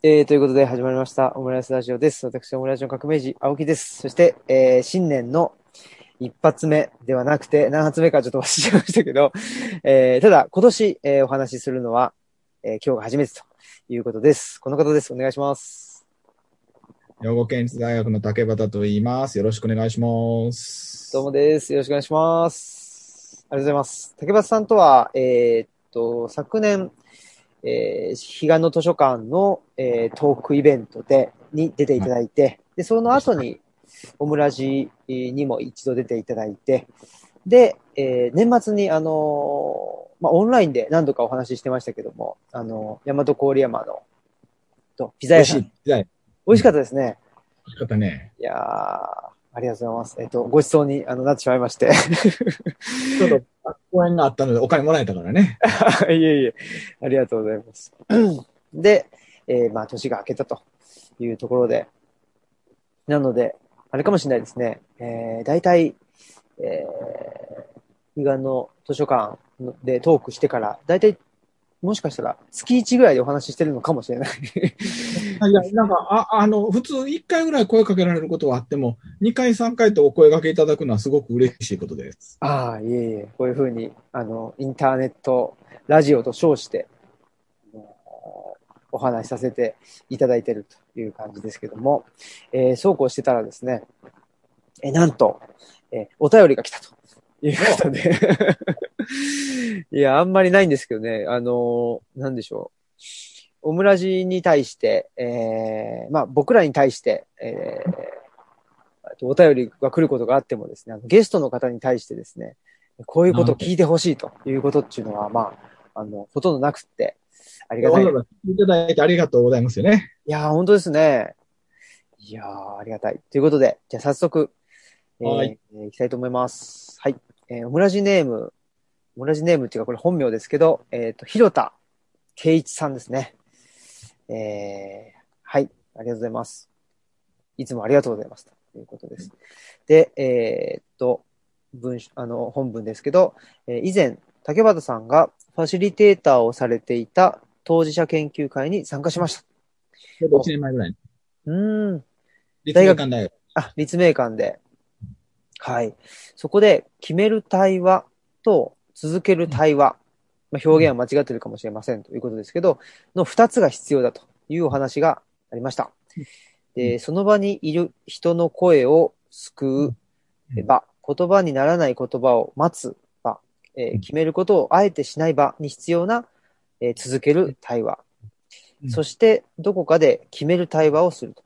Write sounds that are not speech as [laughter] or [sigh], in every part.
えー、ということで始まりました、オムライスラジオです。私、オムライスの革命児、青木です。そして、えー、新年の一発目ではなくて、何発目かちょっと忘れちゃいましたけど、えー、ただ、今年、えー、お話しするのは、えー、今日が初めてということです。この方です。お願いします。兵庫県立大学の竹端と言います。よろしくお願いします。どうもです。よろしくお願いします。ありがとうございます。竹橋さんとは、えーっと、昨年、えー、彼岸の図書館の、えートークイベントで、に出ていただいて、で、その後に、オムラジにも一度出ていただいて、で、えー年末に、あのーまあ、オンラインで何度かお話ししてましたけども、あのー、大和郡山の、と、ピザ屋さん。美味しい。美味しかったですね。美味しかったね。いやー、ありがとうございます。えっ、と、ごちそうにあのなってしまいまして。[laughs] ちょっと公演があったのでお金もらえたからね。[laughs] いえいえ、ありがとうございます。[clears throat] で、えーまあ、年が明けたというところで、なので、あれかもしれないですね、えー、大体、えー、彼岸の図書館でトークしてから、大体、もしかしたら月1ぐらいでお話ししてるのかもしれない。いや、なんか、あ、あの、普通1回ぐらい声かけられることはあっても、2回、3回とお声掛けいただくのはすごく嬉しいことです。ああ、いえいえ、こういうふうに、あの、インターネット、ラジオと称して、お話しさせていただいているという感じですけども、えーそうこうしてたらですね、えーなんと、えーお便りが来たということで、[laughs] いや、あんまりないんですけどね、あのーなんでしょう。オムラジに対して、えーまあ僕らに対して、えーお便りが来ることがあってもですね、ゲストの方に対してですね、こういうことを聞いてほしいということっていうのは、まあ、あの、ほとんどなくって、ありがたい。聞いただいてありがとうございますよね。やー、本当ですね。いやー、ありがたい。ということで、じゃあ早速、えーはいえーいきたいと思います。はい。えーオムラジネーム、オムラジネームっていうか、これ本名ですけど、えっ、と、広田圭一さんですね。えーはい。ありがとうございます。いつもありがとうございます。ということです。で、えーっと、文章、あの、本文ですけど、えー以前、竹俣さんがファシリテーターをされていた当事者研究会に参加しました。ちょうど1年前ぐらいに。うーん。立命館大学。あ、立命館で。はい。そこで、決める対話と続ける対話。まあ、表現は間違ってるかもしれませんということですけど、の二つが必要だというお話がありました。で、その場にいる人の声を救う場、言葉にならない言葉を待つ場、えーうん決めることをあえてしない場に必要な、えー続ける対話。うんそして、どこかで決める対話をすると。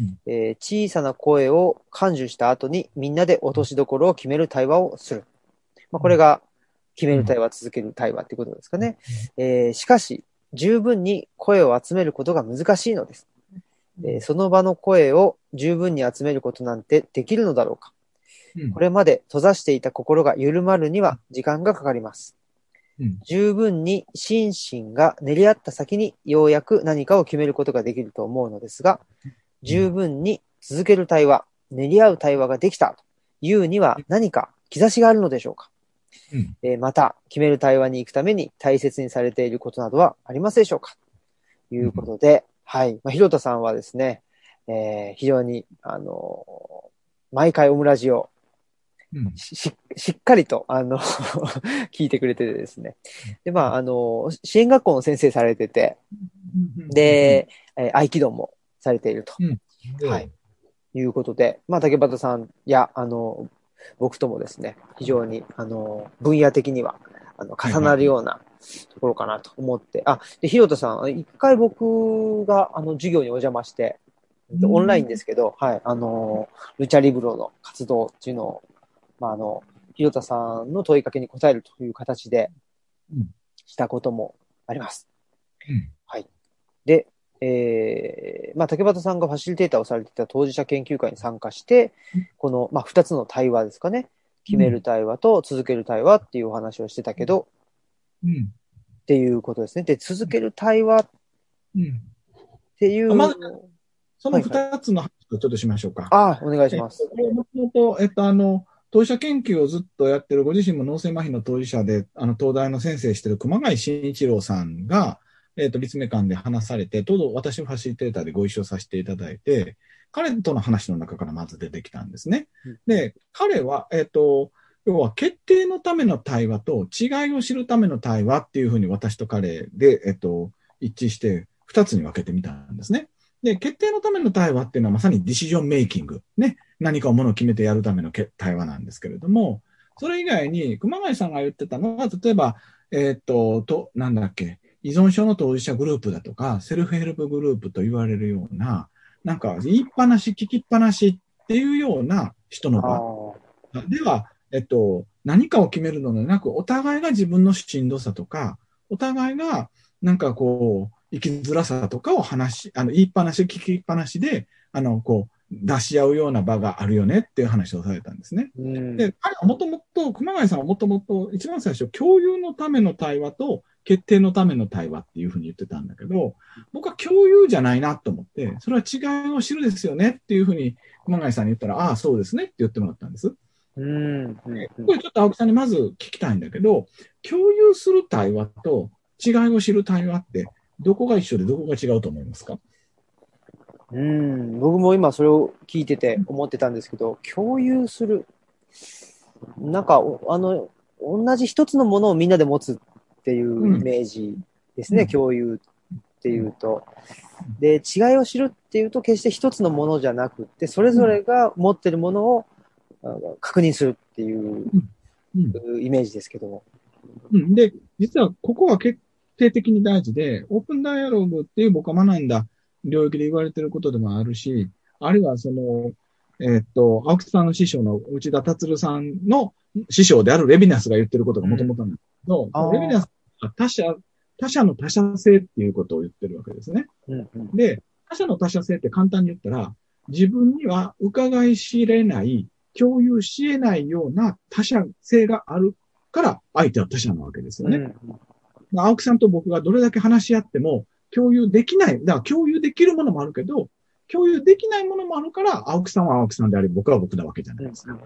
うんえー小さな声を感受した後にみんなで落としどころを決める対話をする。まあ、これが決める対話、続ける対話っていうことですかね。えーしかし、十分に声を集めることが難しいのです。えーその場の声を十分に集めることなんてできるのだろうか。うんこれまで閉ざしていた心が緩まるには時間がかかります。うん十分に心身が練り合った先にようやく何かを決めることができると思うのですが、十分に続ける対話、練り合う対話ができたというには何か兆しがあるのでしょうか、うん。えーまた、決める対話に行くために大切にされていることなどはありますでしょうか？ということで、はい。まあ、ひろたさんはですね、えー非常に、あのー毎回オムラジをうん。しししっかりと、あの、[laughs] 聞いてくれててですね。で、まあ、あの、支援学校の先生されてて、で、えー合気道もされていると。うん、はい。いうことで、まあ、竹端さんや、あの、僕ともですね、非常に、あの、分野的には、あの、重なるようなところかなと思って、あ、で、ひろたさん、一回僕が、あの、授業にお邪魔して、うん。オンラインですけど、はい、あの、ルチャリブロの活動っていうのを、まあ、あの、ひろたさんの問いかけに答えるという形でうん、したこともあります。うん。はい。で、えーまあ、竹端さんがファシリテーターをされていた当事者研究会に参加してうん、この、まあ、二つの対話ですかね。決める対話と続ける対話っていうお話をしてたけど、うん。っていうことですね。で、続ける対話っうん。ていう、まずその二つの話をちょっとしましょうか。あ、お願いします。えっともともと、えっと、あの、当事者研究をずっとやってる、ご自身も脳性麻痺の当事者で、あの、東大の先生してる熊谷慎一郎さんが、えっ、と、立命館で話されて、ちょうど私ファシリテーターでご一緒させていただいて、彼との話の中からまず出てきたんですね。で、彼は、えっ、と、要は決定のための対話と違いを知るための対話っていうふうに私と彼で、えっ、と、一致して二つに分けてみたんですね。で、決定のための対話っていうのはまさにディシジョンメイキング。ね。何かをものを決めてやるための対話なんですけれども、それ以外に、熊谷さんが言ってたのは、例えば、えっ、と、と、なんだっけ、依存症の当事者グループだとか、セルフヘルプグループと言われるような、なんか言いっぱなし、聞きっぱなしっていうような人の場。では、えっと、何かを決めるのではなく、お互いが自分のしんどさとか、お互いがなんかこう、生きづらさとかを話し、あの、言いっぱなし、聞きっぱなしで、あの、こう、出し合うような場があるよねっていう話をされたんですね。で、彼はもともと、熊谷さんはもともと、一番最初、共有のための対話と決定のための対話っていうふうに言ってたんだけど、僕は共有じゃないなと思って、それは違いを知るですよねっていうふうに熊谷さんに言ったら、ああ、そうですねって言ってもらったんです。うん、これちょっと青木さんにまず聞きたいんだけど、共有する対話と違いを知る対話って、どこが一緒でどこが違うと思いますか？うん、僕も今それを聞いてて思ってたんですけど、共有する。なんか、あの、同じ一つのものをみんなで持つっていうイメージですね、うん、共有っていうと。で、違いを知るっていうと、決して一つのものじゃなくて、それぞれが持ってるものを確認するっていうイメージですけども。うん、で、実はここは決定的に大事で、オープンダイアログっていう僕は学んだ領域で言われてることでもあるし、あるいはその、えー、っと、青木さんの師匠の内田達さんの師匠であるレビナスが言ってることがもともとなんですけど、うん、レビナスは他者、他者の他者性っていうことを言ってるわけですね。うんうん、で、他者の他者性って簡単に言ったら、自分には伺い知れない、共有し得ないような他者性があるから、相手は他者なわけですよね。うん、青木さんと僕がどれだけ話し合っても、共有できない。だから共有できるものもあるけど、共有できないものもあるから、青木さんは青木さんであり、僕は僕なわけじゃないですか。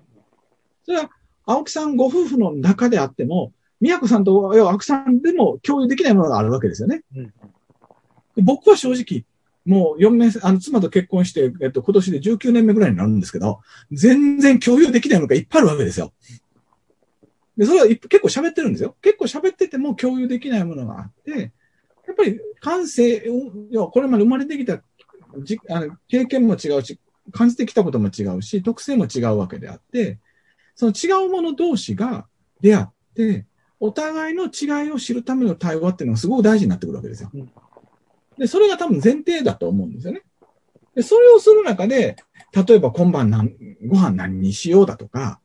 それは、青木さんご夫婦の中であっても、宮子さんと青木さんでも共有できないものがあるわけですよね。うん、僕は正直、もう4年、あの、妻と結婚して、えっと、今年で19年目ぐらいになるんですけど、全然共有できないものがいっぱいあるわけですよ。で、それは結構喋ってるんですよ。結構喋ってても共有できないものがあって、やっぱり感性、要はこれまで生まれてきたじあの経験も違うし、感じてきたことも違うし、特性も違うわけであって、その違うもの同士が出会って、お互いの違いを知るための対話っていうのがすごく大事になってくるわけですよ。で、それが多分前提だと思うんですよね。で、それをする中で、例えば今晩何ご飯何にしようだとか、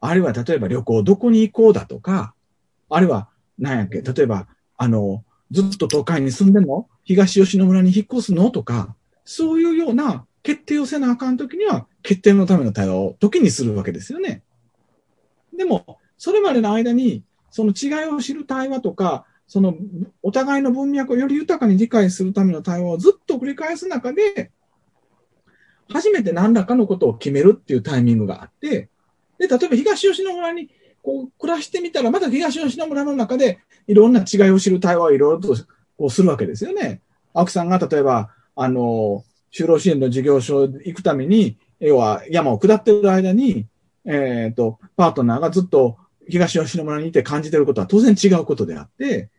あるいは例えば旅行どこに行こうだとか、あるいは何やっけ、例えば、あの、ずっと都会に住んでんの？東吉野村に引っ越すの？とか、そういうような決定をせなあかんときには、決定のための対話を時にするわけですよね。でも、それまでの間に、その違いを知る対話とか、そのお互いの文脈をより豊かに理解するための対話をずっと繰り返す中で、初めて何らかのことを決めるっていうタイミングがあって、で、例えば東吉野村にこう暮らしてみたら、また東吉野村の中でいろんな違いを知る対話をいろいろとこうするわけですよね。青木さんが例えば、あの、就労支援の事業所行くために、要は山を下ってる間に、えっ、ー、と、パートナーがずっと東吉野村にいて感じてることは当然違うことであって、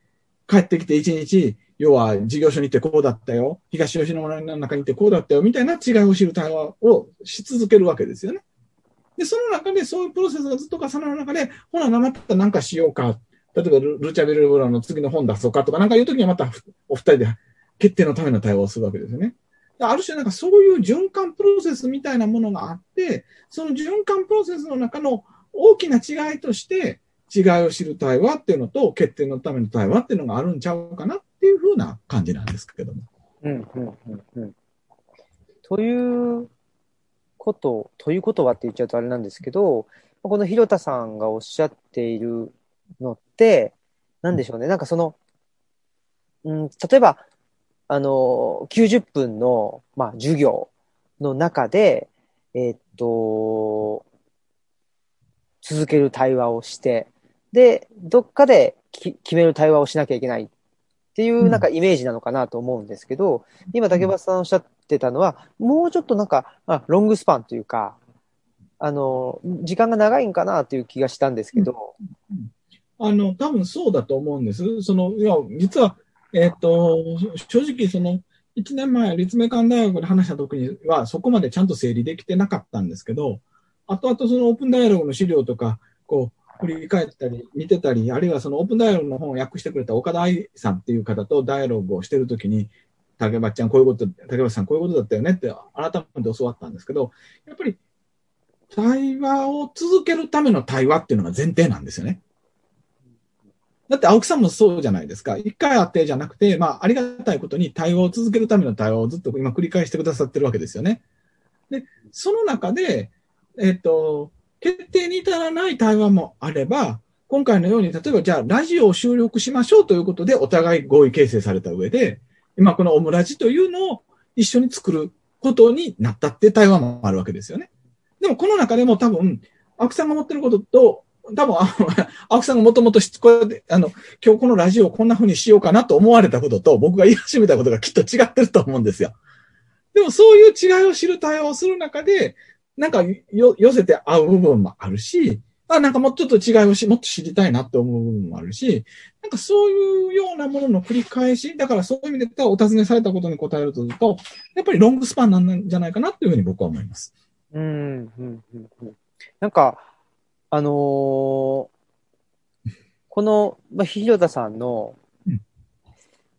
帰ってきて一日、要は事業所に行ってこうだったよ、東吉野村の中にいてこうだったよ、みたいな違いを知る対話をし続けるわけですよね。で、その中でそういうプロセスがずっと重なる中で、ほな、また何かしようか。例えばル、ルチャベルブラの次の本出そうかとか、なんかいうときにはまたお二人で決定のための対応をするわけですよね。ある種なんかそういう循環プロセスみたいなものがあって、その循環プロセスの中の大きな違いとして、違いを知る対話っていうのと、決定のための対話っていうのがあるんちゃうかなっていうふうな感じなんですけども。うん、うん、うん、うん。ということ、ということはって言っちゃうとあれなんですけど、この広田さんがおっしゃっているのって、なんでしょうね。なんかその、うん、例えば、あの、90分の、まあ、授業の中で、えー、っと、続ける対話をして、で、どっかで決める対話をしなきゃいけないっていうなんかイメージなのかなと思うんですけど、今竹橋さんおっしゃってたのは、もうちょっとなんか、あロングスパンというか、あの、時間が長いんかなという気がしたんですけど。あの、多分そうだと思うんです。その、いや、実は、えっ、と、正直その、1年前、立命館大学で話した時には、そこまでちゃんと整理できてなかったんですけど、後々そのオープンダイアログの資料とか、こう、振り返ったり、見てたり、あるいはそのオープンダイアログの本を訳してくれた岡田愛さんっていう方とダイアログをしてるときに、竹橋ちゃんこういうこと、竹橋さんこういうことだったよねって改めて教わったんですけど、やっぱり対話を続けるための対話っていうのが前提なんですよね。だって青木さんもそうじゃないですか。一回会ってじゃなくて、まあ、ありがたいことに対話を続けるための対話をずっと今繰り返してくださってるわけですよね。で、その中で、えっ、と、決定に至らない対話もあれば、今回のように、例えばじゃあラジオを収録しましょうということでお互い合意形成された上で、今このオムラジというのを一緒に作ることになったって対話もあるわけですよね。でもこの中でも多分、青木さんが持ってることと、多分、青木 [laughs] さんがもともとこうやって、あの、今日このラジオをこんな風にしようかなと思われたことと、僕が言い始めたことがきっと違ってると思うんですよ。でもそういう違いを知る対話をする中で、なんかよ、寄せて合う部分もあるし、あ、なんかもうちょっと違いをし、もっと知りたいなって思う部分もあるし、なんかそういうようなものの繰り返し、だからそういう意味で言ったらお尋ねされたことに答えるとすると、やっぱりロングスパンなんじゃないかなっていうふうに僕は思います。うん、うん、うん。なんか、あのー、この、まあ、広田さんの、うん、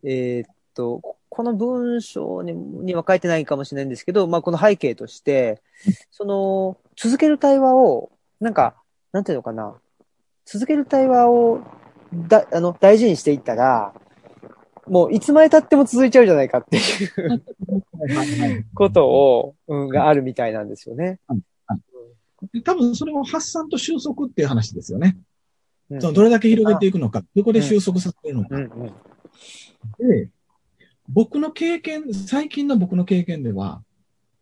えー、っと、この文章にには書いてないかもしれないんですけど、まあ、この背景として、その、続ける対話を、なんか、なんていうのかな、続ける対話をだあの大事にしていったら、もういつまで経っても続いちゃうじゃないかっていうことを、うん、があるみたいなんですよね。多分それも発散と収束っていう話ですよね。うん、そのどれだけ広げていくのか、どこで収束させるのか。うんうんうん、で、僕の経験、最近の僕の経験では、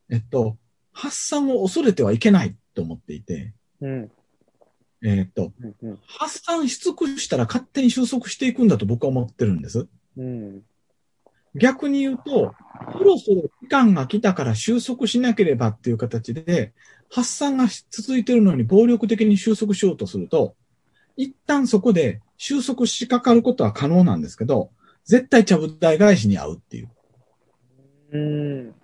えっと、発散を恐れてはいけないと思っていて、うん、えっと、うんうん、発散し尽くしたら勝手に収束していくんだと僕は思ってるんです。うん、逆に言うと、そろそろ期間が来たから収束しなければっていう形で、発散が続いてるのに暴力的に収束しようとすると、一旦そこで収束しかかることは可能なんですけど、絶対ちゃぶ台返しに合うっていう。うん。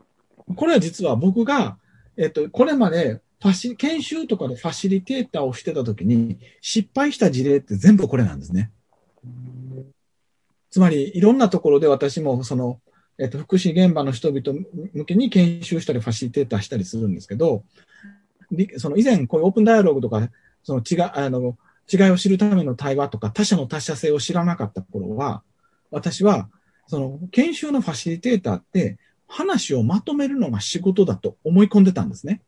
これは実は僕が、えっと、これまでファシ、研修とかでファシリテーターをしてた時に失敗した事例って全部これなんですね。つまり、いろんなところで私もその、えっと、福祉現場の人々向けに研修したりファシリテーターしたりするんですけど、その以前こういうオープンダイアログとか、その違い、あの、違いを知るための対話とか他者の他者性を知らなかった頃は、私は、その研修のファシリテーターって話をまとめるのが仕事だと思い込んでたんですね。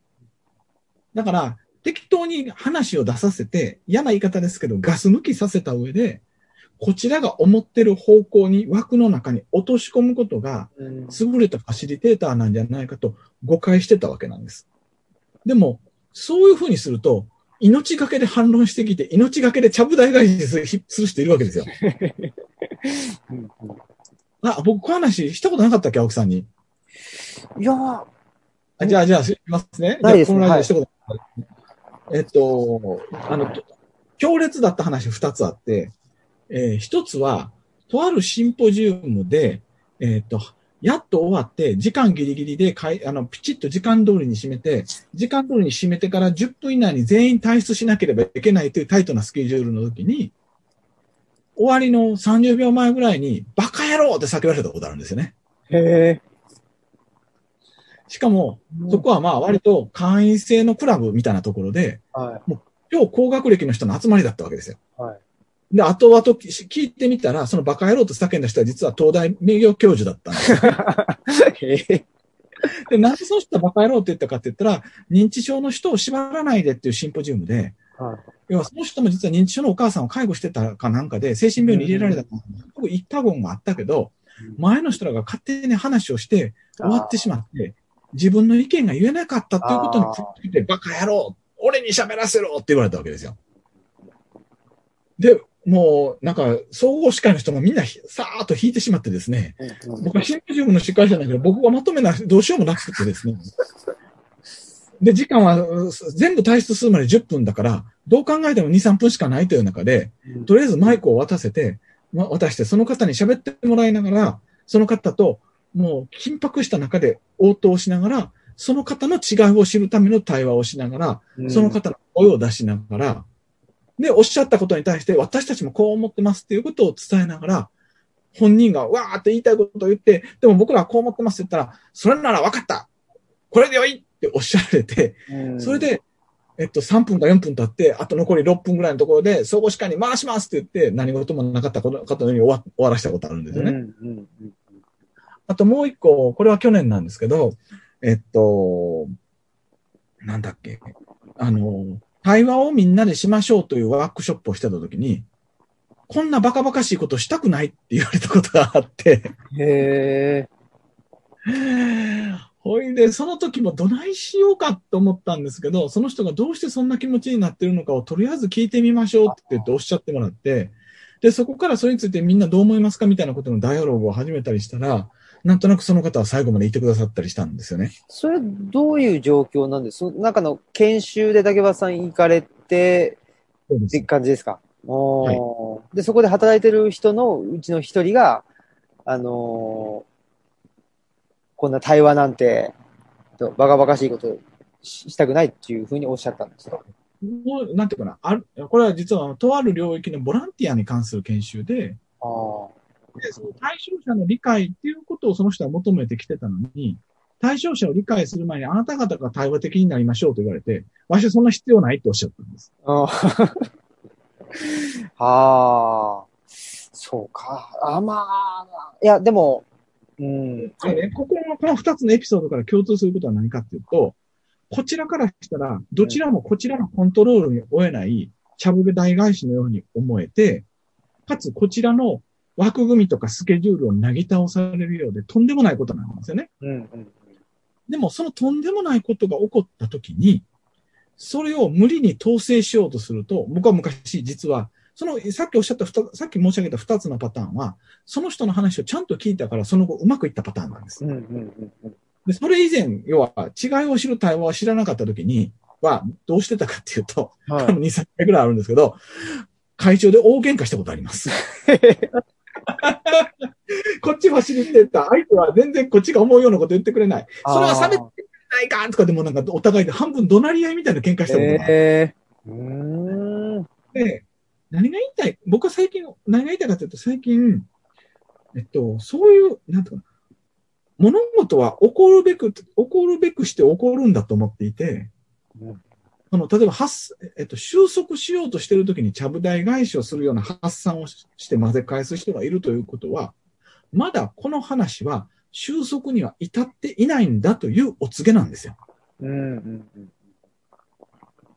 だから、適当に話を出させて、嫌な言い方ですけど、ガス抜きさせた上で、こちらが思ってる方向に枠の中に落とし込むことが、優れたファシリテーターなんじゃないかと誤解してたわけなんです。でも、そういうふうにすると、命がけで反論してきて、命がけでちゃぶ台返しする人いるわけですよ。あ、僕、この話したことなかったっけ、青木さんに？いやあじゃあ、じゃあ、すみますね。ないです、ね、この話したことえっと、あの、強烈だった話二つあって、えー、一つは、とあるシンポジウムで、えっ、と、やっと終わって、時間ギリギリでかい、あの、ピチッと時間通りに締めて、時間通りに締めてから10分以内に全員退出しなければいけないというタイトなスケジュールの時に、終わりの30秒前ぐらいに、バカ野郎って叫ばれたことあるんですよね。へえ。しかも、そこはまあ割と会員制のクラブみたいなところで、はい、もう超高学歴の人の集まりだったわけですよ。はい、で、後々聞いてみたら、そのバカ野郎と叫んだ人は実は東大名誉教授だったんですよ。[laughs] で、なぜそうしたバカ野郎って言ったかって言ったら、認知症の人を縛らないでっていうシンポジウムで、はい、要はその人も実は認知症のお母さんを介護してたかなんかで、精神病院に入れられた、うん、言った言があったけど、前の人らが勝手に話をして終わってしまって、自分の意見が言えなかったっていうことについて、バカ野郎俺に喋らせろって言われたわけですよ。で、もう、なんか、総合司会の人もみんなさーっと引いてしまってですね、僕はシンポジウムの司会者だけど、僕がまとめな、どうしようもなくてですね。で、時間は全部退出するまで10分だから、どう考えても2、3分しかないという中で、とりあえずマイクを渡せて、ま渡して、その方に喋ってもらいながら、その方と、もう緊迫した中で応答しながら、その方の違いを知るための対話をしながら、その方の声を出しながら、で、おっしゃったことに対して、私たちもこう思ってますっていうことを伝えながら、本人がわーって言いたいことを言って、でも僕らはこう思ってますって言ったら、それなら分かった。これでよいっておっしゃられて、それで、えっと、3分か4分経って、あと残り6分ぐらいのところで、総合司会に回しますって言って、何事もなかったことかのように終わ終わらしたことあるんですよね。あともう一個、これは去年なんですけど、えっと、なんだっけ、あの、対話をみんなでしましょうというワークショップをしてたときに、こんなバカバカしいことしたくないって言われたことがあって、へえ。ほいで、その時もどないしようかと思ったんですけど、その人がどうしてそんな気持ちになってるのかをとりあえず聞いてみましょうって言っておっしゃってもらって、で、そこからそれについてみんなどう思いますかみたいなことのダイアログを始めたりしたら、なんとなくその方は最後までいてくださったりしたんですよね。それ、どういう状況なんです？その中の研修で竹場さん行かれてって感じですか？おーで、そこで働いてる人のうちの一人が、あのーこんな対話なんて、とバカバカしいことししたくないっていうふうにおっしゃったんですよ。もう、なんていうかな、ある、これは実は、とある領域のボランティアに関する研修で、ああ。でその対象者の理解っていうことをその人は求めてきてたのに、対象者を理解する前にあなた方が対話的になりましょうと言われて、わしはそんな必要ないっておっしゃったんです。ああ。[laughs] そうか。あ、まあ。いや、でも、うん。でね、ここの、この二つのエピソードから共通することは何かっていうと、こちらからしたら、どちらもこちらのコントロールに負えない、ちゃぶ台大返しのように思えて、かつこちらの枠組みとかスケジュールをなぎ倒されるようで、とんでもないことなんですよね。うんうん。でも、そのとんでもないことが起こったときに、それを無理に統制しようとすると、僕は昔、実は、その、さっきおっしゃったさっき申し上げた二つのパターンは、その人の話をちゃんと聞いたから、その後うまくいったパターンなんです。うんうんうんうん。で、それ以前、要は、違いを知る対話を知らなかったときに、は、どうしてたかっていうと、はい多分2、3回ぐらいあるんですけど、会長で大喧嘩したことあります。[laughs] [laughs] こっちは知りってた。相手は全然こっちが思うようなこと言ってくれない。それは差別ってないかとかでもなんかお互いで半分怒鳴り合いみたいな喧嘩したことがある。ええうーん。で、何が言いたい？僕は最近、何が言いたいかというと、最近、えっと、そういう、なんていうかな、物事は起こるべく、起こるべくして起こるんだと思っていて、うんその、例えば発、えっと、収束しようとしているときにちゃぶ台返しをするような発散をしして混ぜ返す人がいるということは、まだこの話は収束には至っていないんだというお告げなんですよ。うんうんうん。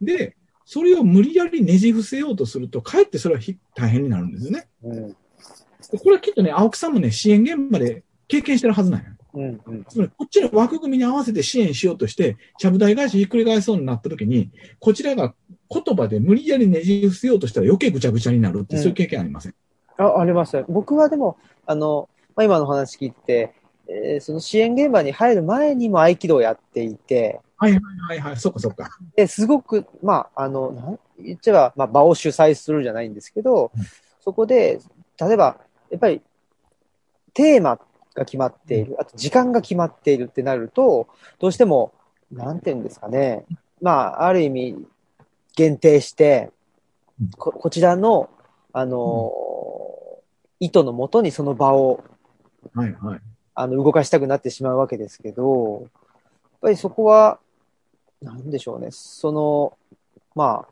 で、それを無理やりねじ伏せようとすると、かえってそれはひ大変になるんですよね。うんでこれはきっとね、青木さんもね、支援現場で経験してるはずなんよ。うんうん。つまり、こっちの枠組みに合わせて支援しようとして、ちゃぶ台返しひっくり返そうになった時に、こちらが言葉で無理やりねじ伏せようとしたら余計ぐちゃぐちゃになるって、うんそういう経験ありません？あ、ありました。僕はでも、あの、まあ、今の話聞いて、えーその支援現場に入る前にも合気道をやっていて、はいはいはいはい、そっかそっか。で、すごく、まあ、あの、なん言っちゃえば、まあ、場を主催するじゃないんですけど、うんそこで、例えば、やっぱり、テーマが決まっている、あと時間が決まっているってなると、どうしても、なんていうんですかね、まあ、ある意味、限定してうん、ここちらの、あの、意図のもとにその場を、はいはい。あの、動かしたくなってしまうわけですけど、やっぱりそこは、なんでしょうね。その、ま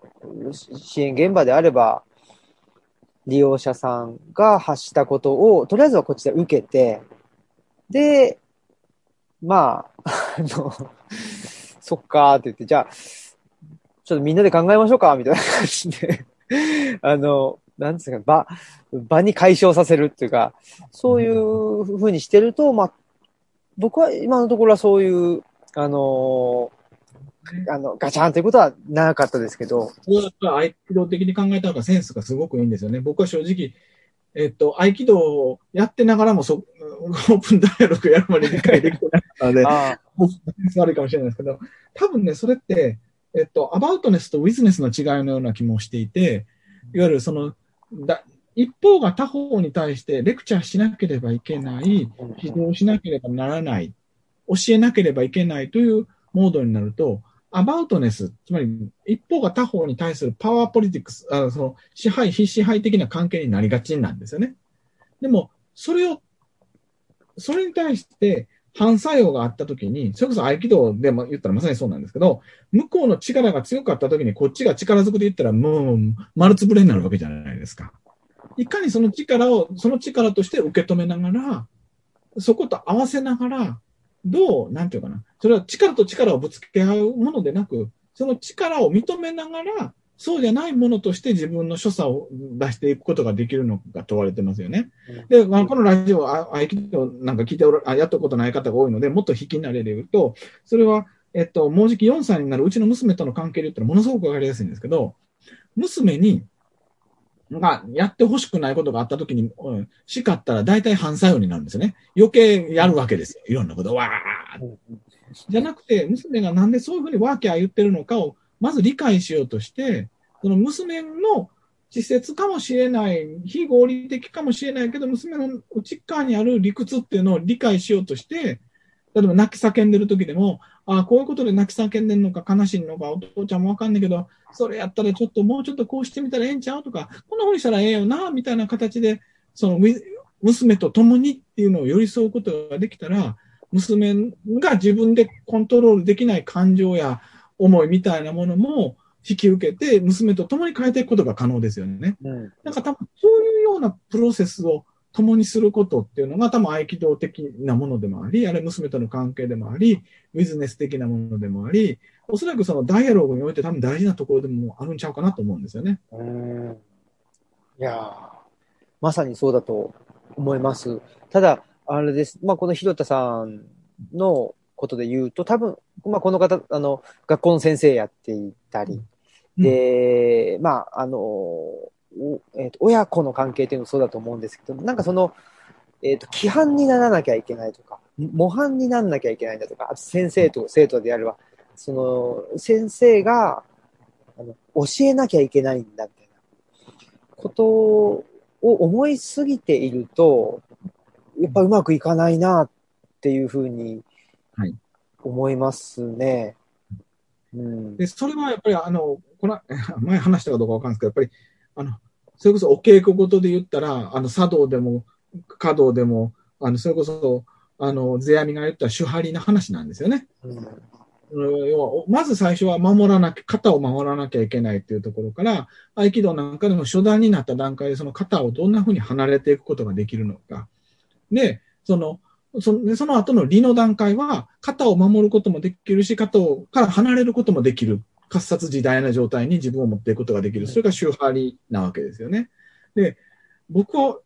あ、し支援現場であれば、利用者さんが発したことを、とりあえずはこっちで受けて、で、まあ、[laughs] あの、そっかーって言って、じゃあ、ちょっとみんなで考えましょうか、みたいな感じで、[laughs] あの、なんですか、場、場に解消させるっていうか、そういうふうにしてると、まあ、僕は今のところはそういう、あのあの、ガチャンということはなかったですけど。それはやっぱ合気道的に考えたのがセンスがすごくいいんですよね。僕は正直、えっと、合気道をやってながらもそ、[laughs] オープンダイアログやるまで理解できてなかったので、悪いかもしれないですけど、多分ね、それって、えっと、アバウトネスとウィズネスの違いのような気もしていて、いわゆるその、だ一方が他方に対してレクチャーしなければいけない、指導しなければならない、教えなければいけないというモードになると、アバウトネス、つまり一方が他方に対するパワーポリティクス、あその支配、非支配的な関係になりがちなんですよね。でも、それを、それに対して反作用があったときに、それこそ合気道でも言ったらまさにそうなんですけど、向こうの力が強かったときにこっちが力ずくで言ったらもう丸つぶれになるわけじゃないですか。いかにその力を、その力として受け止めながら、そこと合わせながら、どう、なんていうかな。それは力と力をぶつけ合うものでなく、その力を認めながら、そうじゃないものとして自分の所作を出していくことができるのか問われてますよね。で、まあ、このラジオ、合気道なんか聞いておら、やったことない方が多いので、もっと引き慣れで言うと、それは、えっと、もうじき4歳になるうちの娘との関係で言ったらものすごくわかりやすいんですけど、娘に、がやってほしくないことがあったときに、うん、叱ったら大体反作用になるんですよね。余計やるわけですよ。いろんなこと。わーじゃなくて、娘がなんでそういうふうにワーキャー言ってるのかを、まず理解しようとして、その娘の稚拙かもしれない、非合理的かもしれないけど、娘の内側にある理屈っていうのを理解しようとして、例えば泣き叫んでる時でも、ああ、こういうことで泣き叫んでるのか悲しいのか、お父ちゃんもわかんないけど、それやったらちょっともうちょっとこうしてみたらええんちゃうとか、こんな風にしたらええよな、みたいな形で、その娘と共にっていうのを寄り添うことができたら、娘が自分でコントロールできない感情や思いみたいなものも引き受けて、娘と共に変えていくことが可能ですよね。うん、なんか多分そういうようなプロセスを共にすることっていうのが多分合気道的なものでもあり、あれ娘との関係でもあり、ビジネス的なものでもあり、おそらくそのダイアログにおいて多分大事なところでもあるんちゃうかなと思うんですよね。うんいやまさにそうだと思います。ただ、あれです。まあ、この広田さんのことで言うと、多分、まあ、この方、あの、学校の先生やっていたり、で、まあ、あの、えーと、親子の関係っていうのもそうだと思うんですけど、なんかその、えっ、ー、と、規範にならなきゃいけないとか、模範にならなきゃいけないんだとか、あと先生と生徒であれば、その、先生が、あの、教えなきゃいけないんだみたいなことを思いすぎていると、やっぱうまくいかないなっていうふうに思いますね。はい、うん、でそれはやっぱり、あの、この前話したかどうかわかんないですけど、やっぱり、あの、それこそお稽古事で言ったら、あの、茶道でも、華道でも、あの、それこそ、あの、世阿弥が言った手張りの話なんですよね。うんまず最初は守らなきゃ、肩を守らなきゃいけないっていうところから、合気道なんかでも初段になった段階でその肩をどんな風に離れていくことができるのか。で、その、そのその後の理の段階は、肩を守ることもできるし、肩をから離れることもできる。活殺自大な状態に自分を持っていくことができる。それが周波りなわけですよね。で、僕は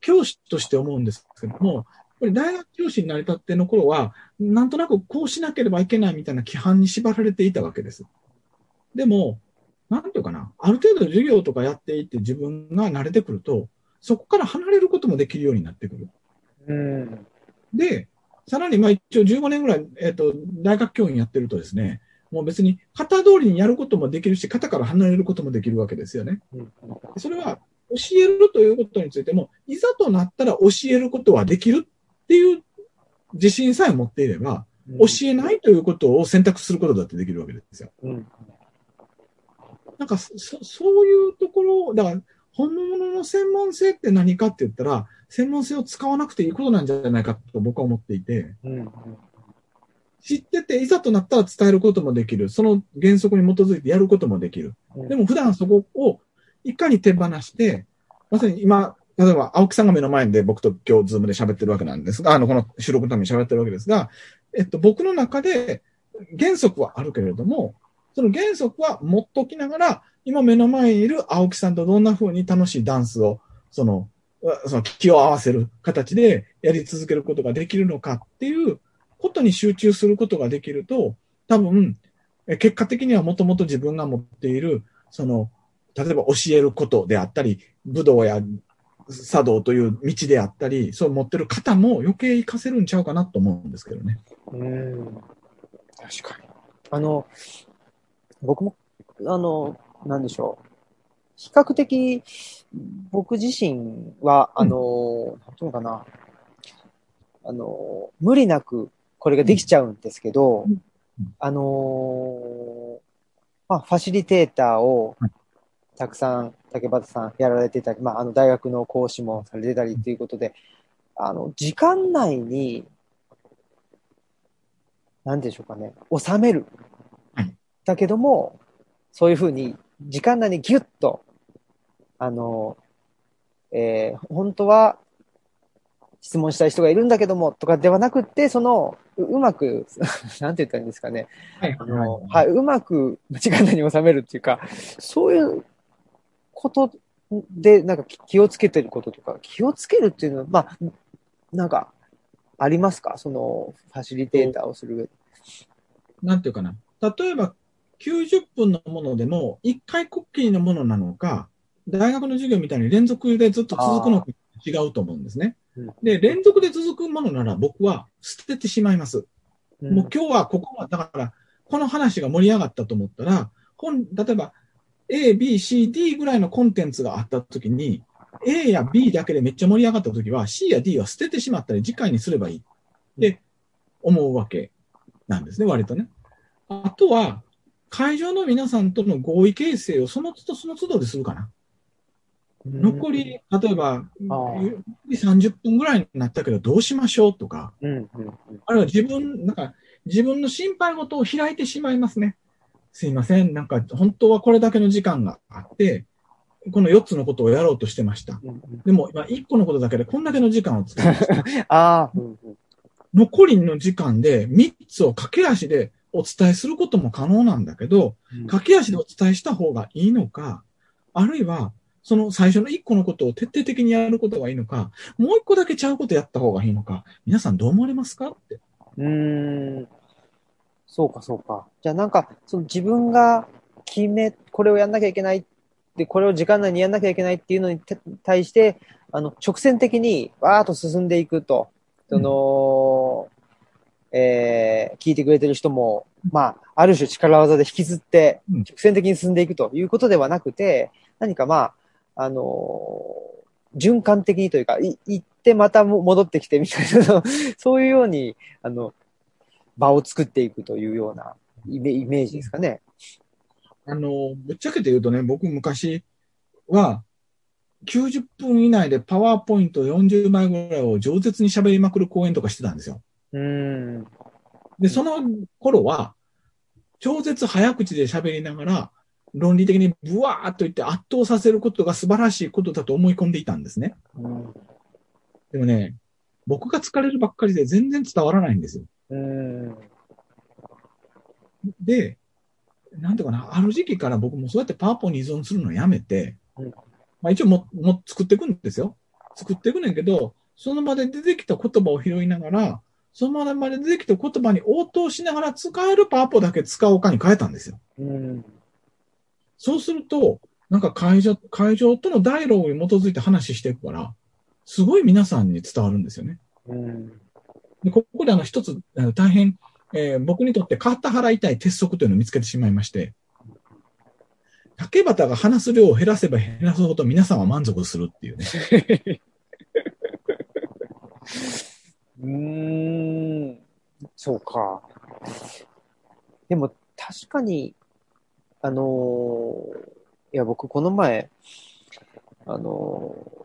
教師として思うんですけども、やっぱり大学教師になりたっての頃は、なんとなくこうしなければいけないみたいな規範に縛られていたわけです。でも、なんていうかな、ある程度授業とかやっていって自分が慣れてくると、そこから離れることもできるようになってくる。うん、で、さらに、まあ一応15年ぐらい、えっ、ー、と、大学教員やってるとですね、もう別に型通りにやることもできるし、型から離れることもできるわけですよね。それは教えるということについても、いざとなったら教えることはできるっていう自信さえ持っていれば、教えないということを選択することだってできるわけですよ。なんかそ、そういうところ、だから、本物の専門性って何かって言ったら、専門性を使わなくていいことなんじゃないかと僕は思っていて、知ってて、いざとなったら伝えることもできる。その原則に基づいてやることもできる。でも普段そこをいかに手放して、まさに今、例えば青木さんが目の前で僕と今日ズームで喋ってるわけなんですが、あの、この収録のために喋ってるわけですが、えっと、僕の中で原則はあるけれども、その原則は持っときながら、今目の前にいる青木さんとどんな風に楽しいダンスを、その、その気を合わせる形でやり続けることができるのかっていうことに集中することができると、多分、え結果的にはもともと自分が持っている、その、例えば教えることであったり、武道や茶道という道であったり、そう持ってる方も余計活かせるんちゃうかなと思うんですけどね。うん。確かに。あの、僕も、あの、なんでしょう。比較的、僕自身は、あの、なんていうのかな。あの、無理なくこれができちゃうんですけど、うん。あの、まあ、ファシリテーターをはい。たくさん竹俣さんやられてたり、まあ、あの大学の講師もされてたりっていうことで、あの、時間内に、なんでしょうかね、収める。はい。だけども、そういうふうに、時間内にギュッと、あの、えー本当は、質問したい人がいるんだけども、とかではなくって、その、ううまく、[laughs] なんて言ったらいいんですかね。はいあの、はい、うまく時間内に収めるっていうか、そういうことで、なんか気気をつけてることとか、気をつけるっていうのは、まあ、なんか、ありますか？その、ファシリテーターをする上で。なんていうかな。例えば、90分のものでも、1回こっきりのものなのか、大学の授業みたいに連続でずっと続くのか違うと思うんですねうん。で、連続で続くものなら僕は捨ててしまいます。うんもう今日はここは、だから、この話が盛り上がったと思ったら、本、例えば、A、B、C、D ぐらいのコンテンツがあったときに、A や B だけでめっちゃ盛り上がったときは、C や D は捨ててしまったり、次回にすればいいって思うわけなんですね、割とね。あとは、会場の皆さんとの合意形成をその都度その都度でするかな。残り、例えば、残り30分ぐらいになったけどどうしましょうとか。あるいは自分、なんか、自分の心配事を開いてしまいますね。すいません。なんか、本当はこれだけの時間があって、この4つのことをやろうとしてました。でも、今1個のことだけでこんだけの時間を使いました。[laughs] 残りの時間で3つを駆け足でお伝えすることも可能なんだけど、駆け足でお伝えした方がいいのか、あるいは、その最初の1個のことを徹底的にやることがいいのか、もう1個だけちゃうことやった方がいいのか、皆さんどう思われますか？って。うーん。そうか、そうか。じゃあなんか、その自分が決め、これをやんなきゃいけないで、これを時間内にやんなきゃいけないっていうのにて対して、あの、直線的にわーっと進んでいくと、その、えー聞いてくれてる人も、まあ、ある種力技で引きずってうん、直線的に進んでいくということではなくて、何かまあ、あのー循環的にというか、い行ってまたも戻ってきてみたいな、[laughs] そういうように、あの、場を作っていくというようなイメイメージですかね。あの、ぶっちゃけて言うとね、僕昔は、90分以内でパワーポイント40枚ぐらいを饒舌に喋りまくる講演とかしてたんですよ。うーん。で、その頃は、超絶早口で喋りながら、論理的にブワーっと言って圧倒させることが素晴らしいことだと思い込んでいたんですね。うんでもね、僕が疲れるばっかりで全然伝わらないんですよ。うーん。で、なんていうかな、ある時期から僕もそうやってパワポに依存するのをやめて、うんまあ一応も、も、作っていくんですよ。作っていくねんけど、その場で出てきた言葉を拾いながら、その場で出てきた言葉に応答しながら使えるパワポだけ使おうかに変えたんですよ。うん。そうすると、なんか会場、会場とのダイローグに基づいて話していくから、すごい皆さんに伝わるんですよね。うん。でここであの一つ、あの大変、えー僕にとって肩払いたい鉄則というのを見つけてしまいまして、竹端が話す量を減らせば減らすほど皆さんは満足するっていうね。[laughs] うーん。そうか。でも、確かに、あのーいや、僕、この前、あのー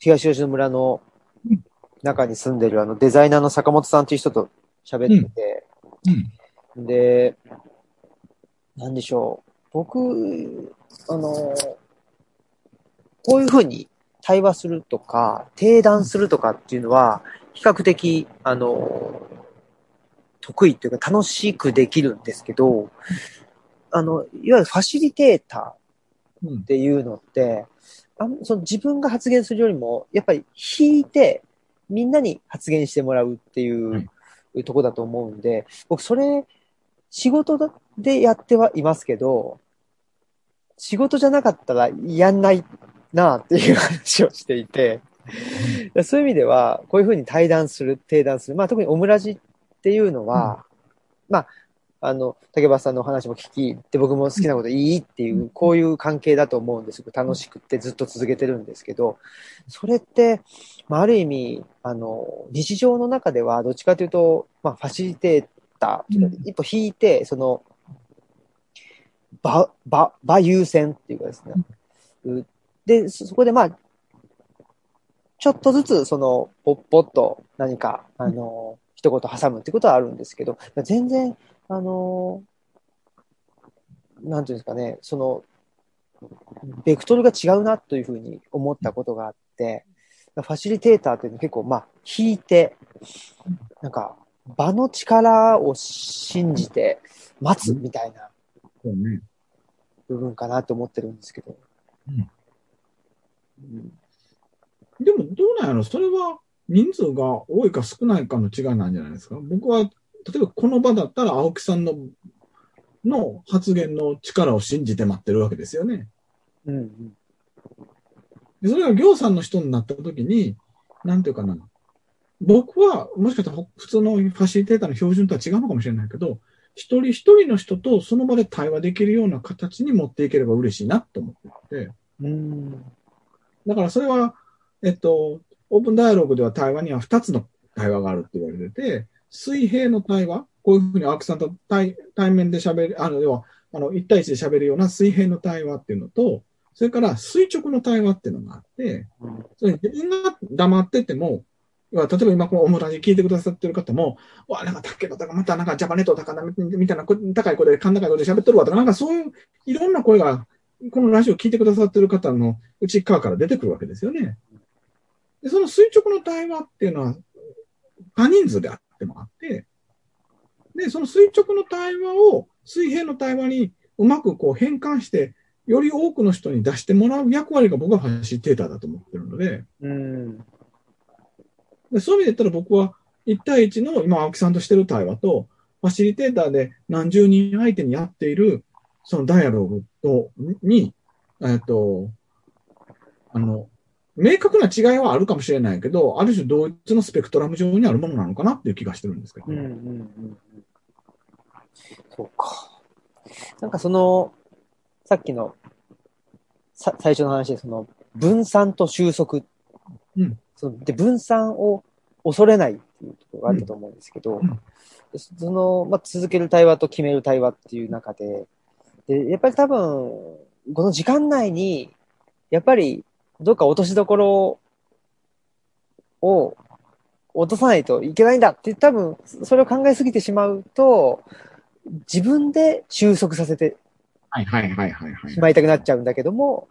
東吉野村のうん中に住んでるあのデザイナーの坂本さんっていう人と喋ってて、うん。で、なんでしょう。僕、あの、こういうふうに対話するとか、定談するとかっていうのは、比較的、あの、得意というか楽しくできるんですけど、あの、いわゆるファシリテーターうんっ。ていうのって、あんその自分が発言するよりも、やっぱり引いて、みんなに発言してもらうっていう、はいとこだと思うんで、僕それ、仕事だでやってはいますけど、仕事じゃなかったらやんないなっていう話をしていて、そういう意味では、こういうふうに対談する、定談する。まあ特にオムラジっていうのは、うん、まあ、あの、竹橋さんのお話も聞き、で僕も好きなこといいっていう、こういう関係だと思うんです。楽しくってずっと続けてるんですけど、それって、まあある意味、あの、日常の中ではどっちかというと、まあファシリテーター、うん、一歩引いて、その、場、場、場優先っていうかですね。で、そこでまあ、ちょっとずつ、その、ぽっぽっと何か、あの、一言挟むってことはあるんですけど、全然、あの、なんていうんですかね、その、ベクトルが違うなというふうに思ったことがあって、ファシリテーターっていうのは結構、まあ、引いて、なんか、場の力を信じて待つみたいな部分かなと思ってるんですけど。うん。うんでも、どうなんやろ？それは人数が多いか少ないかの違いなんじゃないですか？僕は、例えばこの場だったら青木さんのの発言の力を信じて待ってるわけですよね。うん、うん。でそれが行さんの人になった時に、なんていうかな。僕は、もしかしたら普通のファシリテーターの標準とは違うのかもしれないけど、一人一人の人とその場で対話できるような形に持っていければ嬉しいなと思ってて。うん。だからそれは、えっと、オープンダイアログでは対話には2つの対話があるって言われてて、水平の対話、こういうふうに青木さんと対対面で喋る、あの、要は、あの、1対1で喋るような水平の対話っていうのと、それから垂直の対話っていうのがあって、それ自分が黙ってても、例えば今このオムラジ聞いてくださってる方も、わ、なんか竹田がまたなんかジャパネット高なみたいな高い声で、甲高い声で喋ってるわとか、なんかそういういろんな声が、このラジオ聞いてくださってる方の内側から出てくるわけですよね。で、その垂直の対話っていうのは、多人数であってもあって、で、その垂直の対話を水平の対話にうまくこう変換して、より多くの人に出してもらう役割が僕はファシリテーターだと思ってるので、うん。でそういう意味で言ったら僕は1対1の今青木さんとしてる対話と、ファシリテーターで何十人相手にやっているそのダイアログと、に、えっと、あの、明確な違いはあるかもしれないけど、ある種同一のスペクトラム上にあるものなのかなっていう気がしてるんですけど、うんうんうん。そうか。なんかその、さっきの、さ最初の話で、その、分散と収束。うん。そで、分散を恐れないっていうところがあったと思うんですけど、うんうん、その、まあ、続ける対話と決める対話っていう中で、で、やっぱり多分、この時間内に、やっぱりどっか落としどころを落とさないといけないんだって多分、それを考えすぎてしまうと、自分で収束させてはいはいはいはい、しまいたくなっちゃうんだけども、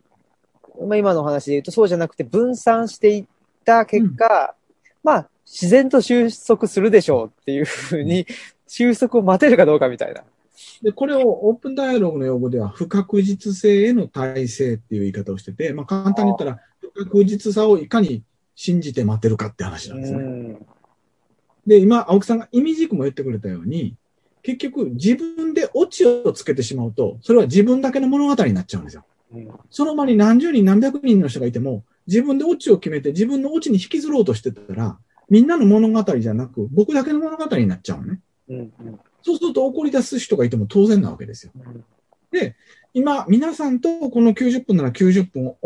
まあ今の話で言うとそうじゃなくて分散していった結果、うん、まあ自然と収束するでしょうっていうふうに、収束を待てるかどうかみたいな。で、これをオープンダイアログの用語では不確実性への耐性っていう言い方をしてて、まあ簡単に言ったら不確実さをいかに信じて待てるかって話なんですね。で、今、青木さんが意味軸も言ってくれたように、結局自分でオチをつけてしまうと、それは自分だけの物語になっちゃうんですよ。うん、その場に何十人何百人の人がいても、自分でオチを決めて自分のオチに引きずろうとしてたら、みんなの物語じゃなく、僕だけの物語になっちゃうのね。うんうんそうすると怒り出す人がいても当然なわけですよ。で、今、皆さんとこの90分なら90分を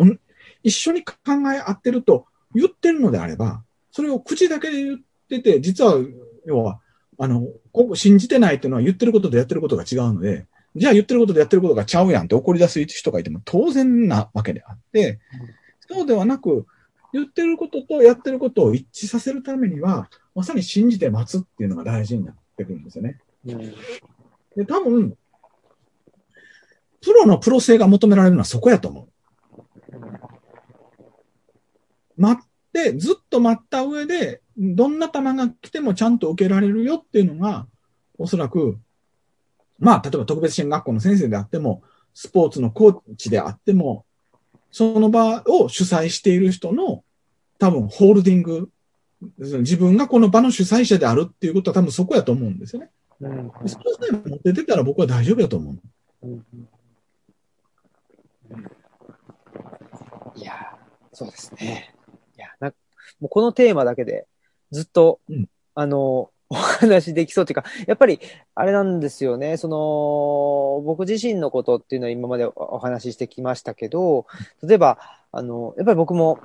一緒に考え合ってると言ってるのであれば、それを口だけで言ってて、実は、要は、あの、ここ信じてないっていうのは言ってることとやってることが違うので、じゃあ言ってることとやってることがちゃうやんって怒り出す人がいても当然なわけであって、そうではなく、言ってることとやってることを一致させるためには、まさに信じて待つっていうのが大事になってくるんですよね。うん、で、多分、プロのプロ性が求められるのはそこやと思う。待って、ずっと待った上で、どんな球が来てもちゃんと受けられるよっていうのが、おそらく、まあ、例えば特別支援学校の先生であっても、スポーツのコーチであっても、その場を主催している人の多分ホールディング、自分がこの場の主催者であるっていうことは多分そこやと思うんですよね。うんそれさえ持っててたら僕は大丈夫だと思う。うんいやー、そうですね。いや、なもうこのテーマだけでずっと、うんあの、お話できそうっていうか、やっぱり、あれなんですよね、その、僕自身のことっていうのは今までおお話ししてきましたけど、例えば、あの、やっぱり僕も、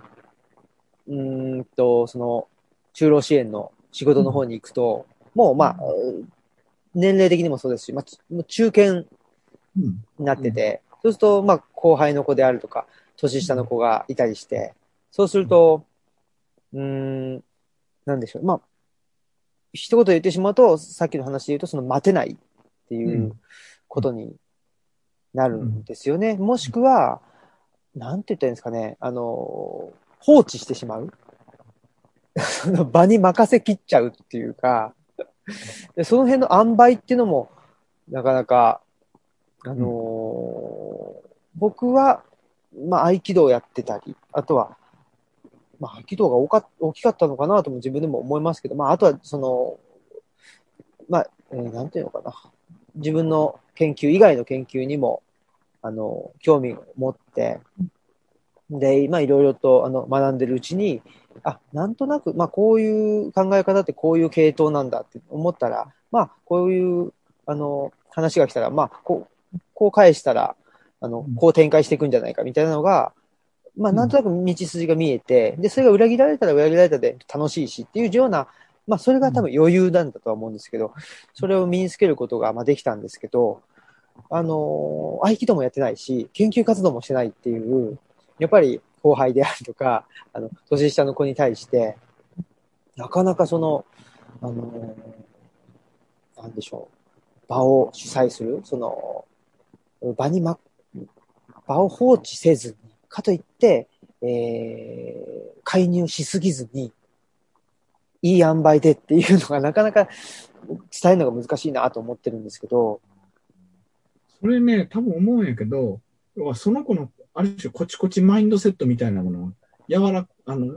うーんと、その、就労支援の仕事の方に行くと、もう、まあ、年齢的にもそうですし、まあ、中堅うん。になってて、そうすると、まあ、後輩の子であるとか、年下の子がいたりして、そうすると、うーん、なんでしょう。まあ、一言言ってしまうと、さっきの話で言うと、その待てないっていううんことになるんですよね。もしくは、なんて言ったらいいんですかね、あの、放置してしまう。[laughs] その場に任せきっちゃうっていうか、でその辺の塩梅っていうのも、なかなか、あのー僕は、まあ、合気道をやってたり、あとは、まあ、合気道が大か大きかったのかなとも自分でも思いますけど、まあ、あとは、その、まあ、えーなんていうのかな。自分の研究以外の研究にも、あの、興味を持って、で、まあ、いろいろと、あの、学んでるうちに、あ、なんとなく、まあ、こういう考え方ってこういう系統なんだって思ったら、まあ、こういう、あの、話が来たら、まあ、こう、こう返したら、あのうん、こう展開していくんじゃないかみたいなのが、まあ、なんとなく道筋が見えて、で、それが裏切られたら裏切られたで楽しいしっていうような、まあ、それが多分余裕なんだとは思うんですけど、それを身につけることが、まあ、できたんですけど、あのー合気道もやってないし、研究活動もしてないっていう、やっぱり後輩であるとか、あの、年下の子に対して、なかなかその、あのーなんでしょう、場を主催する、その、場にま、場を放置せずに、かといって、えー、介入しすぎずに、いい塩梅でっていうのがなかなか伝えるのが難しいなと思ってるんですけど、それね、多分思うんやけど、その子の、ある種、コチコチマインドセットみたいなものを、柔らあの、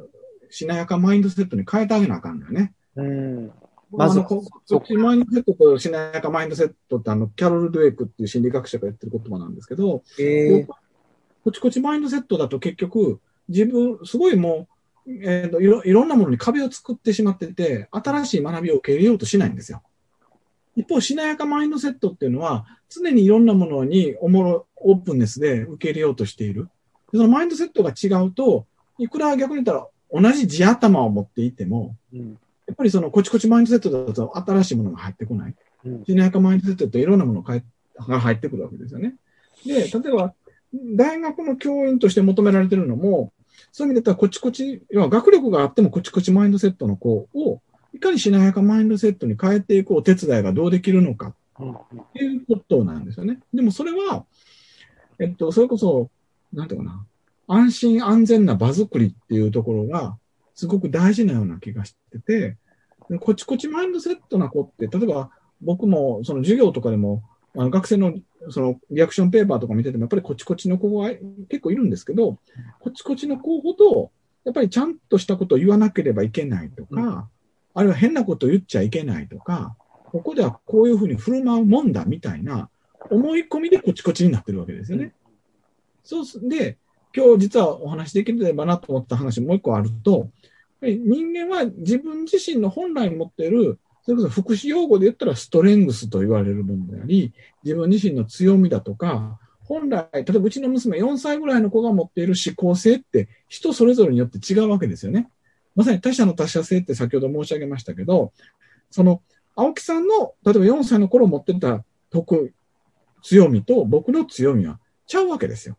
しなやかマインドセットに変えてあげなあかんのよね。うん、まずあのココチマインドセットとしなやかマインドセットって、あの、キャロル・ドゥエイクっていう心理学者が言ってる言葉なんですけど、えー、コチコチマインドセットだと結局、自分、すごいもう、えーといろ、いろんなものに壁を作ってしまってて、新しい学びを受け入れようとしないんですよ。一方、しなやかマインドセットっていうのは、常にいろんなものにおもろ、オープンネスで受け入れようとしている。でそのマインドセットが違うと、いくら逆に言ったら同じ地頭を持っていても、うん、やっぱりそのコチコチマインドセットだと新しいものが入ってこない。うん、しなやかマインドセットだといろんなものがが入ってくるわけですよね。で、例えば、大学の教員として求められてるのも、そういう意味で言ったらコチコチ、要は学力があってもコチコチマインドセットの子を、いかにしなやかマインドセットに変えていくお手伝いがどうできるのかうん、っていうことなんですよね。でもそれは、えっと、それこそ、なんていうかな、安心安全な場作りっていうところが、すごく大事なような気がしてて、でコチコチマインドセットな子って、例えば僕もその授業とかでも、あの学生のそのリアクションペーパーとか見てても、やっぱりコチコチの子が結構いるんですけど、コチコチの子ほど、やっぱりちゃんとしたことを言わなければいけないとか、うんあるいは変なことを言っちゃいけないとか、ここではこういうふうに振る舞うもんだみたいな思い込みでコチコチになってるわけですよね。そうすで、今日実はお話できればなと思った話もう一個あると、人間は自分自身の本来持っている、それこそ福祉用語で言ったらストレングスと言われるものであり、自分自身の強みだとか、本来、例えばうちの娘4歳ぐらいの子が持っている思考性って人それぞれによって違うわけですよね。まさに他者の他者性って先ほど申し上げましたけど、その青木さんの、例えば4歳の頃持ってた得意、強みと僕の強みはちゃうわけですよ。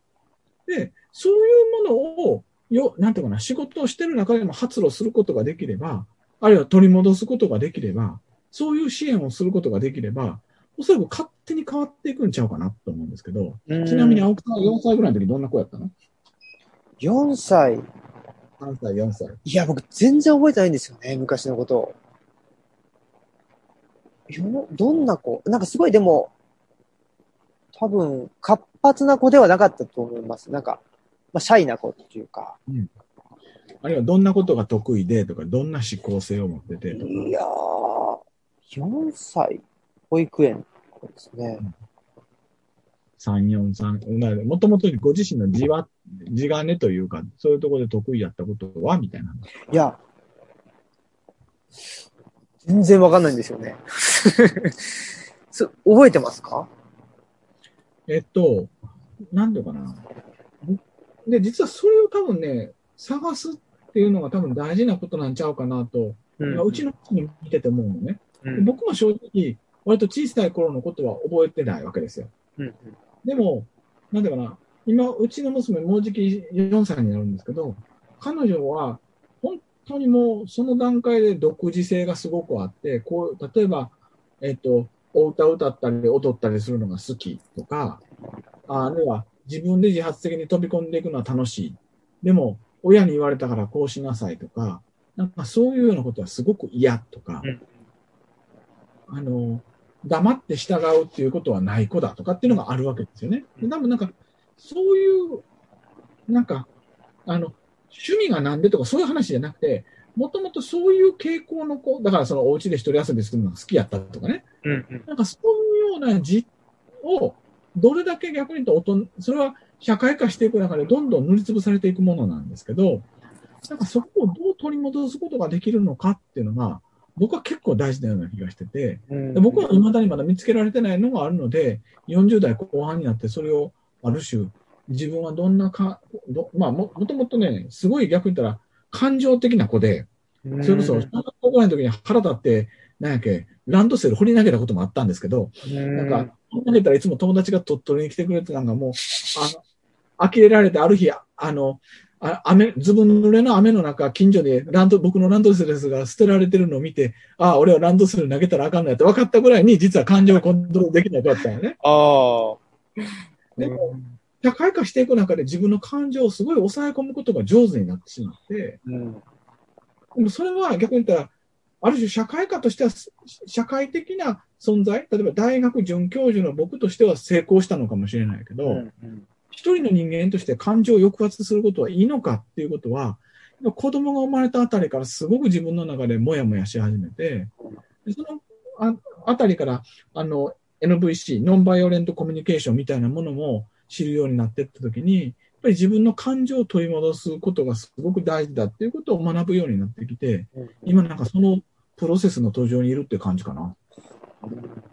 で、そういうものを、よ、なんていうかな、仕事をしてる中でも発露することができれば、あるいは取り戻すことができれば、そういう支援をすることができれば、おそらく勝手に変わっていくんちゃうかなと思うんですけど、うんちなみに青木さんは4歳ぐらいの時どんな子やったの？4歳。?3 歳、4歳。いや、僕全然覚えてないんですよね、昔のことを。よどんな子？なんかすごいでも、多分、活発な子ではなかったと思います。なんか、まあ、シャイな子っていうか。あるいはどんなことが得意でとか、どんな思考性を持っててとか。いやー、4歳。保育園ですね。3、4、3、もともとご自身の地は、地金というか、そういうところで得意やったことはみたいな。いや、全然わかんないんですよね。[laughs] そ覚えてますか？えっと、なんでかな。で、実はそれを多分ね、探すっていうのが多分大事なことなんちゃうかなと、ううちの人に見てて思うのね。うん僕も正直、割と小さい頃のことは覚えてないわけですよ。うんでも、なんでかな、今、うちの娘、もうじき4歳になるんですけど、彼女は、本当にもう、その段階で独自性がすごくあって、こう、例えば、えっと、お歌歌ったり踊ったりするのが好きとか、ああるいは自分で自発的に飛び込んでいくのは楽しい。でも、親に言われたからこうしなさいとか、なんかそういうようなことはすごく嫌とか、うんあの、黙って従うっていうことはない子だとかっていうのがあるわけですよね。で多分なんか、そういう、なんか、あの、趣味がなんでとかそういう話じゃなくて、もともとそういう傾向の子、だからそのお家で一人遊びするのが好きやったとかね。うんうんなんかそういうような実を、どれだけ逆に言うと大人、それは社会化していく中でどんどん塗りつぶされていくものなんですけど、なんかそこをどう取り戻すことができるのかっていうのが、僕は結構大事なような気がしてて、僕は未だにまだ見つけられてないのがあるので、40代後半になってそれをある種、自分はどんなか、どまあももともとね、すごい逆に言ったら感情的な子で、それこそ、小学校ぐらいの時に腹立って、なんやっけ、ランドセル掘り投げたこともあったんですけど、なんか、掘り投げたらいつも友達が鳥取に来てくれて、なんかもう、あの、呆れられて、ある日、あの、あ雨、ずぶ濡れの雨の中、近所でランド、僕のランドセルが捨てられてるのを見て、ああ、俺はランドセル投げたらあかんのやって分かったぐらいに、実は感情をコントロールできない子だったよね。ああ。でも、社会化していく中で自分の感情をすごい抑え込むことが上手になってしまって、うん、でもそれは逆に言ったら、ある種社会科としては、社会的な存在、例えば大学准教授の僕としては成功したのかもしれないけど、うんうん。一人の人間として感情を抑圧することはいいのかっていうことは、子供が生まれたあたりからすごく自分の中でもやもやし始めて、でそのああたりから、あの、NVC、ノンバイオレントコミュニケーションみたいなものも知るようになっていったときに、やっぱり自分の感情を取り戻すことがすごく大事だっていうことを学ぶようになってきて、今なんかそのプロセスの途上にいるって感じかな。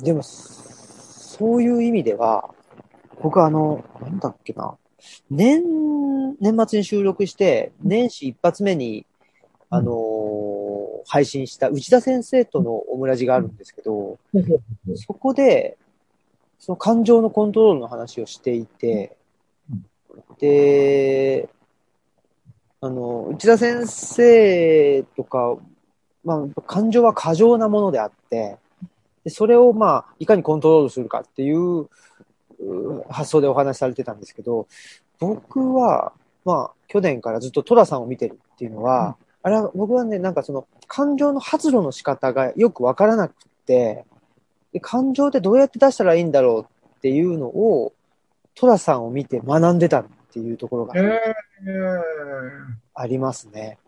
でも、そういう意味では、僕あの、なんだっけな、年、年末に収録して、年始一発目に、あのー配信した内田先生とのオムラジがあるんですけど、そこで、その感情のコントロールの話をしていて、で、あの、内田先生とか、まあ、感情は過剰なものであって、でそれをまあ、いかにコントロールするかっていうう発想でお話しされてたんですけど、僕は、まあ、去年からずっとトラさんを見てるっていうのは、あれは僕はね、なんかその感情の発露の仕方がよくわからなくって、で感情ってどうやって出したらいいんだろうっていうのを、トラさんを見て学んでたっていうところがえーありますね。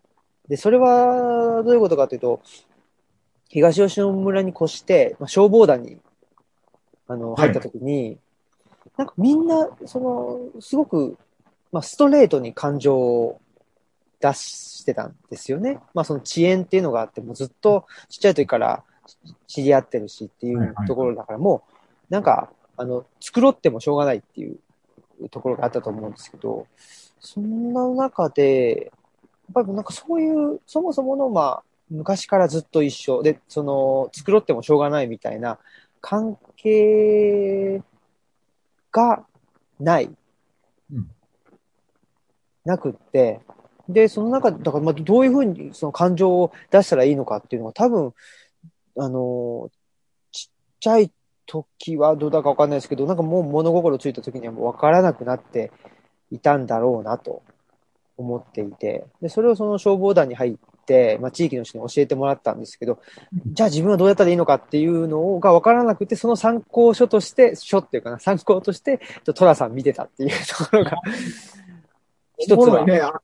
で、それはどういうことかというと、東吉野村に越して、まあ、消防団にあのはい入った時に、なんかみんな、その、すごく、まあ、ストレートに感情を出してたんですよね。まあ、その遅延っていうのがあって、もうずっとちっちゃい時から知り合ってるしっていうところだから、もう、なんか、あの、作ろってもしょうがないっていうところがあったと思うんですけど、そんな中で、やっぱりなんかそういう、そもそもの、まあ、昔からずっと一緒で、その、作ろってもしょうがないみたいな関係がない。うんなくって、で、その中、だからまあどういうふうにその感情を出したらいいのかっていうのが多分、あの、ちっちゃい時はどうだかわかんないですけど、なんかもう物心ついた時にはもうわからなくなっていたんだろうなと思っていて、で、それをその消防団に入って、まあ、地域の人に教えてもらったんですけど、じゃあ自分はどうやったらいいのかっていうのがわからなくて、その参考書として、書っていうかな、参考として、トラさん見てたっていうところが、一つは。ね。あ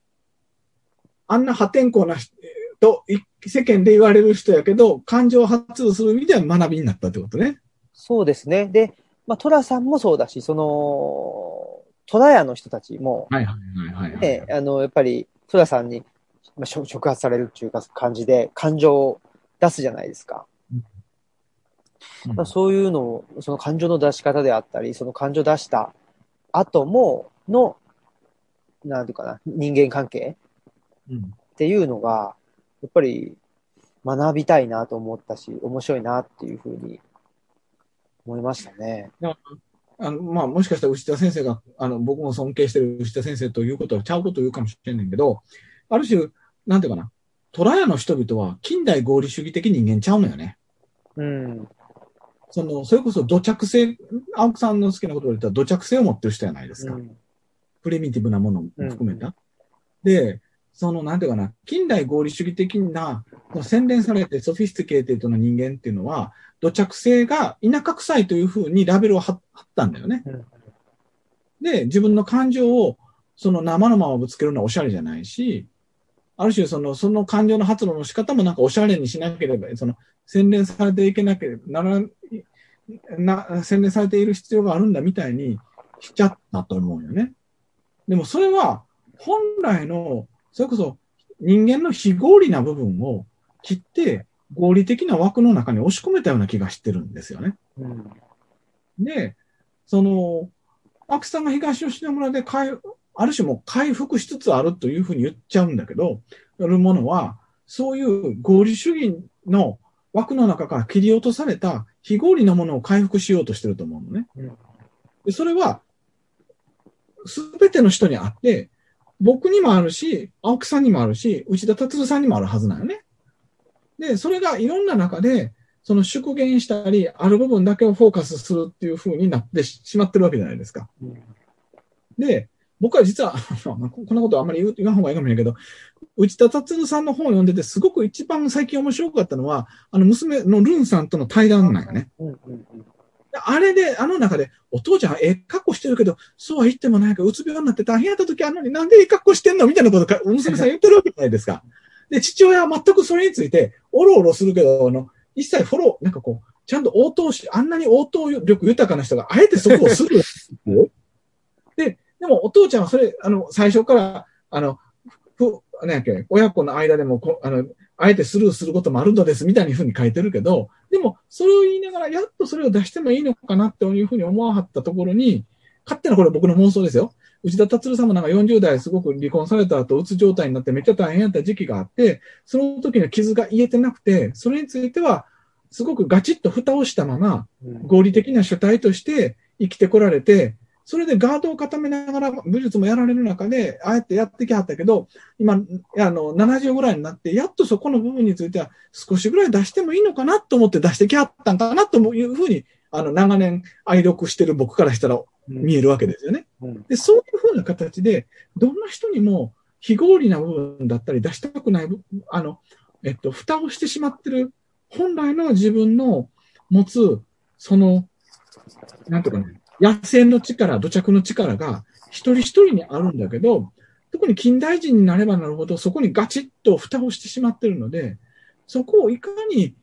あんな破天荒な人とい世間で言われる人やけど、感情を発露する意味では学びになったってことね。そうですね。で、まあ、トラさんもそうだし、その、トラヤの人たちも、はいはいはいはい、ね、あの、やっぱり、トラさんに、まあ、触発されるっていうか感じで、感情を出すじゃないですか。うんまあ、そういうのを、その感情の出し方であったり、その感情出した後も、の、なんていうかな、人間関係うんっていうのが、やっぱり学びたいなと思ったし、面白いなっていうふうに思いましたね。あの、まあ、もしかしたら牛田先生が、あの、僕も尊敬してる牛田先生ということはちゃうことを言うかもしれないけど、ある種、なんていうかな、トラヤの人々は近代合理主義的人間ちゃうのよね。うん。その、それこそ土着性、青木さんの好きなことを言ったら土着性を持ってる人じゃないですか。うんプリミティブなものも含めた。で、その、なんていうかな、近代合理主義的な、洗練されてソフィスティケーテッドな人間っていうのは、土着性が田舎臭いというふうにラベルを貼貼ったんだよね。うんで、自分の感情をその生のままぶつけるのはおしゃれじゃないし、ある種その、その感情の発露の仕方もなんかおしゃれにしなければ、その、洗練されていけなければならな、洗練されている必要があるんだみたいにしちゃったと思うよね。でもそれは本来の、それこそ人間の非合理な部分を切って合理的な枠の中に押し込めたような気がしてるんですよね。うんで、その、アクさんが東吉野村で回、ある種もう回復しつつあるというふうに言っちゃうんだけど、やるものは、そういう合理主義の枠の中から切り落とされた非合理なものを回復しようとしてると思うのね。うんでそれは、すべての人にあって、僕にもあるし、青木さんにもあるし、内田達さんにもあるはずなのね。で、それがいろんな中で、その縮減したり、ある部分だけをフォーカスするっていう風になってしまってるわけじゃないですか。うんで、僕は実は、[laughs] こんなことあんまり言う言わん方がいいかもしれないけど、内田達さんの本を読んでて、すごく一番最近面白かったのは、あの娘のルンさんとの対談なんよね。あれで、あの中で、お父ちゃん、ええ格好してるけど、そうは言ってもないけど、うつ病になって大変やった時あるのになんでええ格好してんのみたいなことか、娘さん言ってるわけじゃないですか。で、父親は全くそれについて、おろおろするけど、あの、一切フォロー、なんかこう、ちゃんと応答し、あんなに応答力豊かな人が、あえてそこをする。で、でもお父ちゃんはそれ、あの、最初から、あの、ふ、なんやっけ、親子の間でもこ、あの、あえてスルーすることもあるのです、みたいなふうに書いてるけど、でも、それを言いながら、やっとそれを出してもいいのかなっていうふうに思わはったところに、勝手なこれ僕の妄想ですよ。内田達さんもなんか40代すごく離婚された後、うつ状態になってめっちゃ大変やった時期があって、その時の傷が癒えてなくて、それについては、すごくガチッと蓋をしたまま、うん合理的な主体として生きてこられて、それでガードを固めながら武術もやられる中で、ああやってやってきはったけど、今、あの、70ぐらいになって、やっとそこの部分については少しぐらい出してもいいのかなと思って出してきはったんかなというふうに、あの、長年愛読してる僕からしたら見えるわけですよね。うんで、そういうふうな形で、どんな人にも非合理な部分だったり、出したくない部、あの、えっと、蓋をしてしまってる、本来の自分の持つ、その、なんていうかね、野生の力、土着の力が一人一人にあるんだけど、特に近代人になればなるほど、そこにガチッと蓋をしてしまってるので、そこをいかに、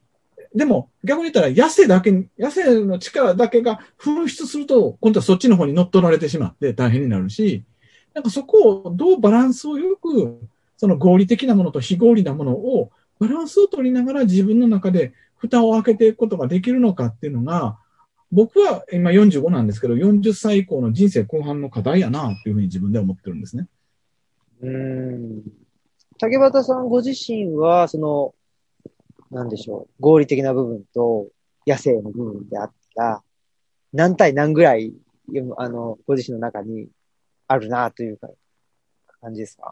でも逆に言ったら野生だけ、野生の力だけが噴出すると、今度はそっちの方に乗っ取られてしまって大変になるし、なんかそこをどうバランスをよく、その合理的なものと非合理なものをバランスを取りながら自分の中で蓋を開けていくことができるのかっていうのが、僕は今45なんですけど、40歳以降の人生後半の課題やなっていうふうに自分では思ってるんですね。うん。竹俣さんご自身は、その、なんでしょう、合理的な部分と野生の部分であったら、何対何ぐらい、あの、ご自身の中にあるなというか、感じですか？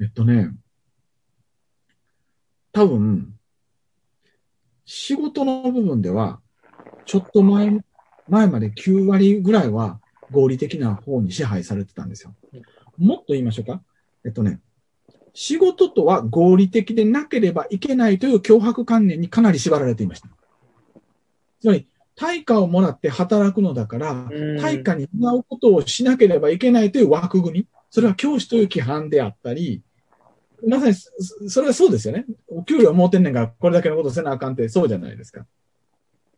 えっとね、多分、仕事の部分では、ちょっと前、前まで9割ぐらいは合理的な方に支配されてたんですよ。もっと言いましょうか。えっとね、仕事とは合理的でなければいけないという脅迫観念にかなり縛られていました。つまり、対価をもらって働くのだから、うん対価に担うことをしなければいけないという枠組み。それは教師という規範であったり、まさにそそれはそうですよね。お給料もうてんねんから、これだけのことせなあかんってそうじゃないですか。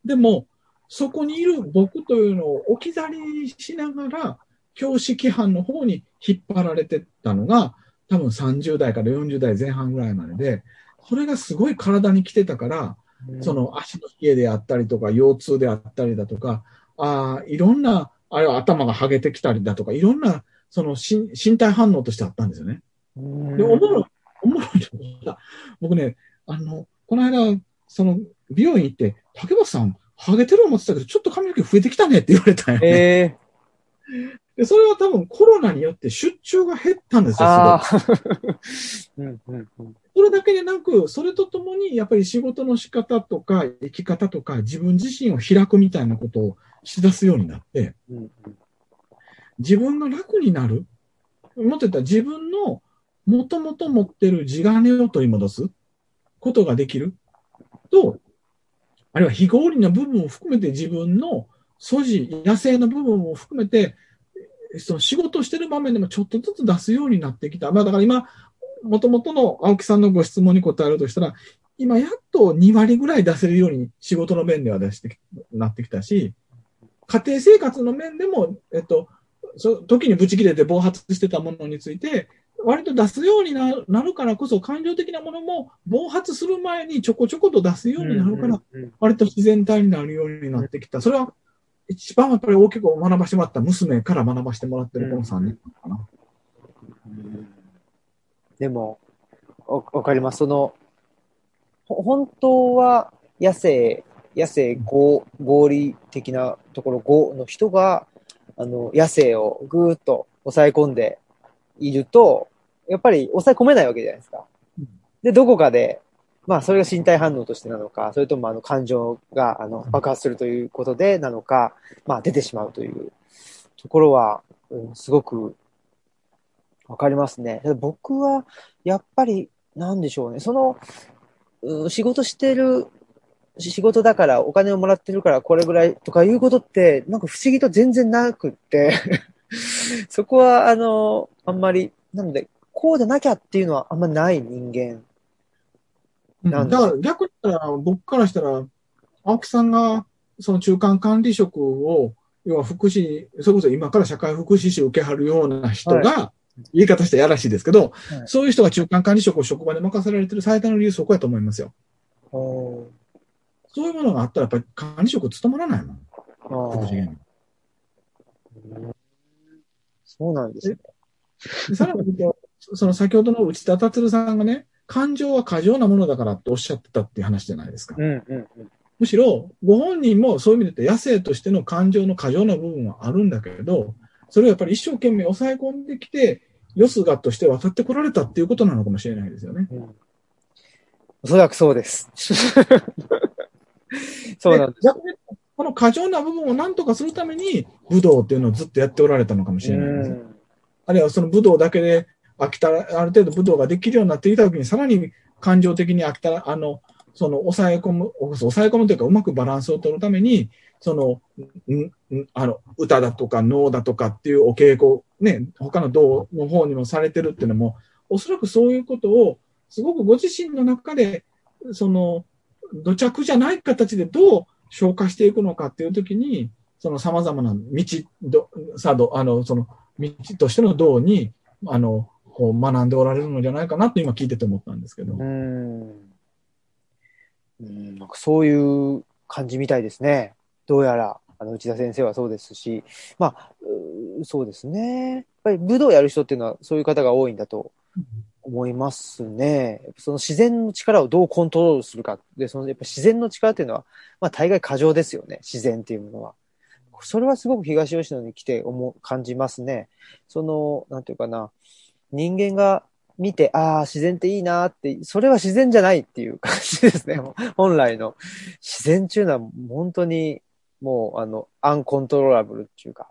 でも、そこにいる僕というのを置き去りにしながら、教師規範の方に引っ張られてったのが、多分30代から40代前半ぐらいまでで、それがすごい体に来てたから、その足の冷えであったりとか、腰痛であったりだとか、ああ、いろんな、あれは頭が剥げてきたりだとか、いろんな、その身身体反応としてあったんですよね。うんで、おもろい、おもろいのが、僕ね、あの、この間、その、美容院行って、竹橋さん、ハゲてる思ってたけど、ちょっと髪の毛増えてきたねって言われたんよね。えでそれは多分コロナによって出張が減ったんですー、よ、あすご [laughs] それだけでなく、それとともに、やっぱり仕事の仕方とか、生き方とか、自分自身を開くみたいなことをしだすようになって、自分が楽になる。もっと言ったら自分のもともと持ってる地金を取り戻すことができると、あるいは非合理な部分を含めて自分の素地、野生の部分を含めて、その仕事してる場面でもちょっとずつ出すようになってきた。まあだから今、もともとの青木さんのご質問に答えるとしたら、今やっと2割ぐらい出せるように仕事の面では出してなってきたし、家庭生活の面でも、えっと、そ時にブチ切れて暴発してたものについて、割と出すようにななるからこそ、感情的なものも暴発する前にちょこちょこと出すようになるから、割と自然体になるようになってきた。それは一番やっぱり大きく学ばしてもらった娘から学ばしてもらってるこの3年かな。うんでも、わわかります。その、ほ本当は野生、野生合合理的なところ、合の人が、あの、野生をぐーっと抑え込んでいると、やっぱり抑え込めないわけじゃないですかうん。で、どこかで、まあ、それが身体反応としてなのか、それともあの感情があの爆発するということでなのか、まあ、出てしまうというところは、うん、すごくわかりますね。僕は、やっぱり、なんでしょうね。その、うん仕事してる、し仕事だからお金をもらってるからこれぐらいとかいうことって、なんか不思議と全然なくって、[laughs] そこは、あの、あんまり、なので、こうでなきゃっていうのはあんまない人間。なんで？だから逆に言ったら、僕からしたら、青木さんがその中間管理職を、要は福祉、それこそ今から社会福祉士を受けはるような人が、言い方してやらしいですけど、はいそういう人が中間管理職を職場で任せられてる最大の理由そこやと思いますよ。そういうものがあったらやっぱり管理職務まらないもん。福祉芸人うんそうなんですね。でさらにその先ほどの内田達さんがね、感情は過剰なものだからっておっしゃってたっていう話じゃないですか。うんうんうん。むしろ、ご本人もそういう意味で野生としての感情の過剰な部分はあるんだけれど、それをやっぱり一生懸命抑え込んできて、よすがとして渡ってこられたっていうことなのかもしれないですよね。うんおそらくそうです。[laughs] そうなんです。逆にこの過剰な部分を何とかするために、武道っていうのをずっとやっておられたのかもしれないです。うんあるいはその武道だけで飽きたら、ある程度武道ができるようになってきたときに、さらに感情的に飽きたら、あの、その抑え込む、抑え込むというか、うまくバランスを取るために、その、んあの、歌だとか能だとかっていうお稽古、ね、他の道の方にもされてるっていうのも、おそらくそういうことを、すごくご自身の中で、その、土着じゃない形でどう消化していくのかっていうときに、その様々な道、どさど、あの、その、道としての道に、あの、こう学んでおられるのじゃないかなと今聞いてて思ったんですけど。うん。うん、なんかそういう感じみたいですね。どうやら、あの、内田先生はそうですし、まあ、うそうですね。やっぱり武道をやる人っていうのはそういう方が多いんだと思いますね。その自然の力をどうコントロールするか。で、そのやっぱ自然の力っていうのは、まあ大概過剰ですよね。自然っていうものは。それはすごく東吉野に来て思う、感じますね。その、なんていうかな。人間が見て、ああ、自然っていいなって、それは自然じゃないっていう感じですね。[laughs] 本来の自然っていうのは本当にもう、あの、アンコントローラブルっていうか、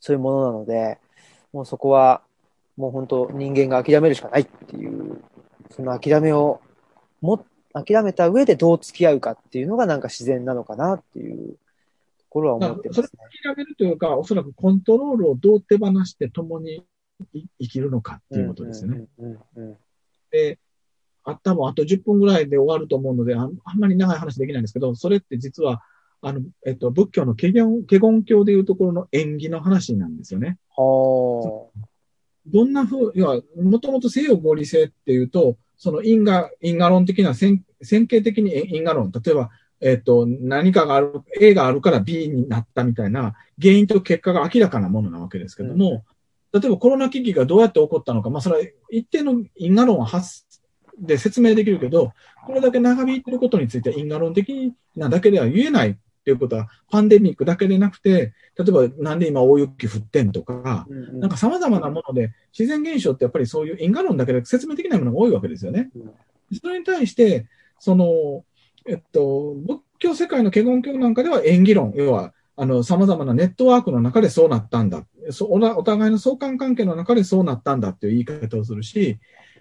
そういうものなので、もうそこは、もう本当人間が諦めるしかないっていう、その諦めをも、諦めた上でどう付き合うかっていうのがなんか自然なのかなっていうところは思ってまそれすね。を諦めるというか、おそらくコントロールをどう手放して共にい生きるのかっていうことですよね。で、あ多分あと10分ぐらいで終わると思うので、あんあんまり長い話できないんですけど、それって実は、あの、えっと、仏教の華厳教でいうところの縁起の話なんですよね。はどんな風、要は、もともと西洋合理性っていうと、その因果、因果論的な線線形的に因果論、例えば、えっ、と、何かがある、A があるから B になったみたいな、原因と結果が明らかなものなわけですけども、例えばコロナ危機がどうやって起こったのか、まあ、それは一定の因果論は発で説明できるけど、これだけ長引いてることについては因果論的なだけでは言えないっていうことは、パンデミックだけでなくて、例えばなんで今大雪降ってんとか、なんか様々なもので、自然現象ってやっぱりそういう因果論だけで説明できないものが多いわけですよね。それに対して、その、えっと、仏教世界の華厳教なんかでは縁起論、要は、あの、様々なネットワークの中でそうなったんだ。そお互いの相関関係の中でそうなったんだっていう言い方をするし、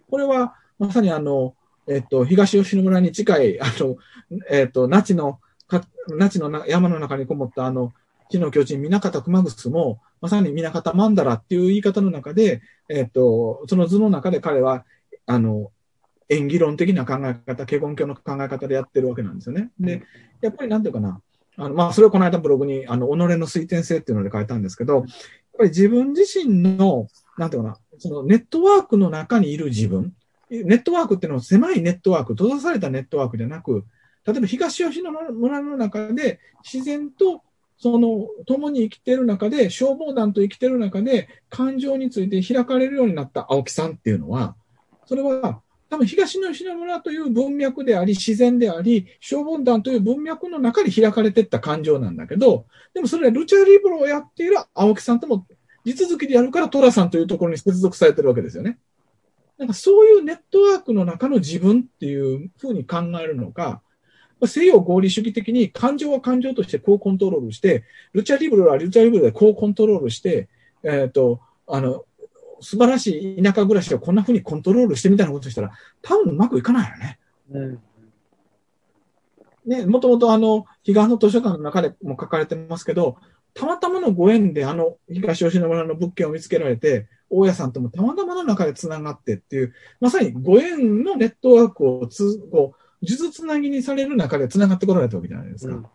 これはまさにあの、えっと、東吉野村に近い、あの、えっと、那智の、那智の山の中にこもったあの、地の巨人、南方熊楠も、まさに南方曼荼羅っていう言い方の中で、えっと、その図の中で彼は、あの、演技論的な考え方、華厳教の考え方でやってるわけなんですよね。で、やっぱりなんていうかな、あの、まあ、それをこの間ブログに、あの、己の推転性っていうので書いたんですけど、やっぱり自分自身の、なんていうかな、そのネットワークの中にいる自分、ネットワークっていうのは狭いネットワーク、閉ざされたネットワークじゃなく、例えば東吉野村の中で自然とその共に生きている中で、消防団と生きている中で、感情について開かれるようになった青木さんっていうのは、それは多分東の吉野村という文脈であり、自然であり、消防団という文脈の中で開かれていった感情なんだけど、でもそれはルチャリブロをやっている青木さんとも地続きでやるから、トラさんというところに接続されてるわけですよね。なんかそういうネットワークの中の自分っていうふうに考えるのか、西洋合理主義的に感情は感情としてこうコントロールして、ルチャリブルはルチャリブルでこうコントロールして、えっ、ー、と、あの、素晴らしい田舎暮らしをこんなふうにコントロールしてみたいなことしたら、多分うまくいかないよね。うん。ね、もともとあの、彼岸の図書館の中でも書かれてますけど、たまたまのご縁であの、東吉野村の物件を見つけられて、大家さんともたまたまの中で繋がってっていう、まさにご縁のネットワークをつ、こう、数珠つなぎにされる中で繋がってこられたわけじゃないですか。うん、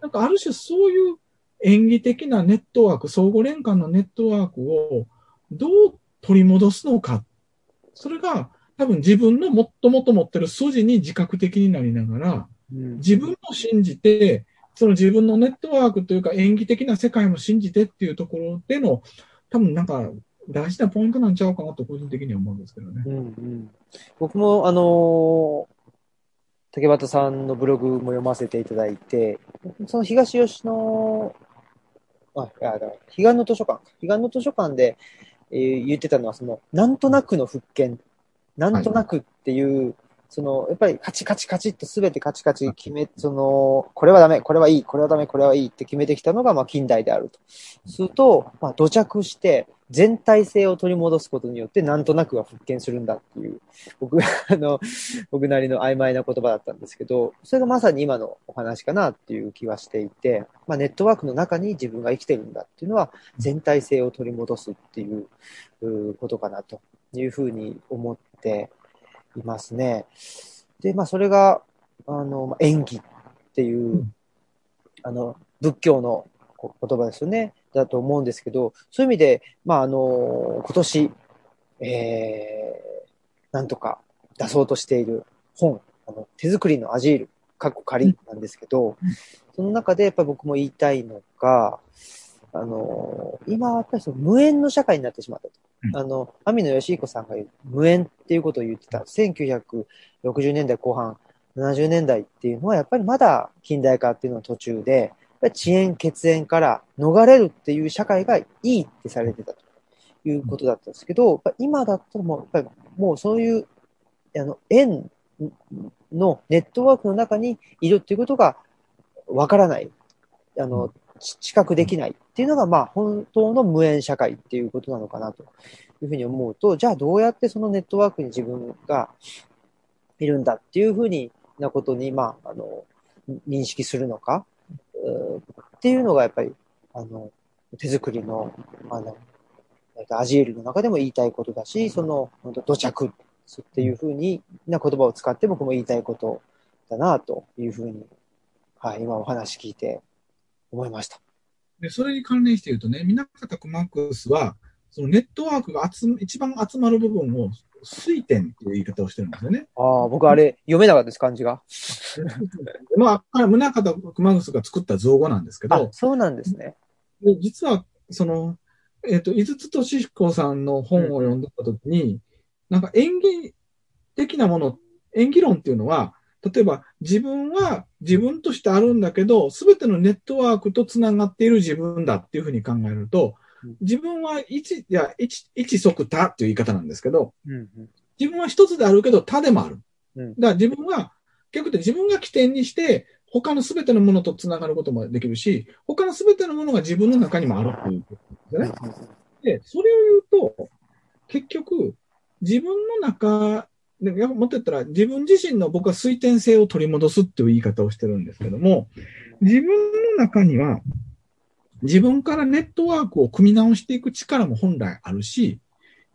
なんかある種そういう演技的なネットワーク、相互連関のネットワークをどう取り戻すのか。それが多分自分のもっともと持ってる筋に自覚的になりながら、自分も信じて、その自分のネットワークというか演技的な世界も信じてっていうところでの、多分なんか大事なポイントなんちゃうかなと個人的には思うんですけどね。うんうん、僕も、あのー、竹俣さんのブログも読ませていただいて、その東吉野、あ、いや、だ彼岸の図書館、彼岸の図書館で、え、言ってたのは、その、なんとなくの復権、なんとなくっていう、その、やっぱりカチカチカチっと全てカチカチ決め、その、これはダメ、これはいい、これはダメ、これはいいって決めてきたのが、まあ、近代であると。すると、まあ、土着して、全体性を取り戻すことによって、なんとなくが復権するんだっていう、僕、あの、僕なりの曖昧な言葉だったんですけど、それがまさに今のお話かなっていう気はしていて、まあ、ネットワークの中に自分が生きてるんだっていうのは、全体性を取り戻すっていうことかなというふうに思っていますね。で、まあ、それが、あの、演技っていう、あの、仏教の言葉ですよね。だと思うんですけど、そういう意味で、まあ、あの、今年、えー、なんとか出そうとしている本、あの手作りのアジール、かっこ仮なんですけど、その中でやっぱり僕も言いたいのが、あの、今はやっぱりその無縁の社会になってしまったと。あの、網野義彦さんが言う無縁っていうことを言ってた。1960年代後半、70年代っていうのはやっぱりまだ近代化っていうのは途中で、遅延、血縁から逃れるっていう社会がいいってされてたということだったんですけど、今だともう、やっぱりもうそういう、あの、縁のネットワークの中にいるっていうことがわからない。あの、知覚できないっていうのが、まあ、本当の無縁社会っていうことなのかなというふうに思うと、じゃあどうやってそのネットワークに自分がいるんだっていうふうになことに、まあ、あの、認識するのか、っていうのがやっぱり、あの、手作りの、あの、アジエルの中でも言いたいことだし、その、本当土着っていうふうにな言葉を使って僕も言いたいことだなというふうにはい、今お話聞いて思いました。で、それに関連して言うとね、南方クマックスは、そのネットワークが集一番集まる部分を水点っていう言い方をしてるんですよね。ああ、僕あれ、読めなかったです、漢字が。[laughs] まあ、宗像熊楠が作った造語なんですけど。そうなんですね。で実は、その、えっ、ー、と、井筒俊彦さんの本を読んでたときに、うん、なんか演技的なもの、演技論っていうのは、例えば自分は自分としてあるんだけど、すべてのネットワークと繋がっている自分だっていうふうに考えると、自分は一、いや、一、一即他っていう言い方なんですけど、うんうん、自分は一つであるけど他でもある。うん、だから自分は、逆で自分が起点にして、他のすべてのものと繋がることもできるし、他のすべてのものが自分の中にもあるっていうことですよね。で、それを言うと、結局、自分の中、でもっと言ったら、自分自身の僕は水天性を取り戻すっていう言い方をしてるんですけども、自分の中には、自分からネットワークを組み直していく力も本来あるし、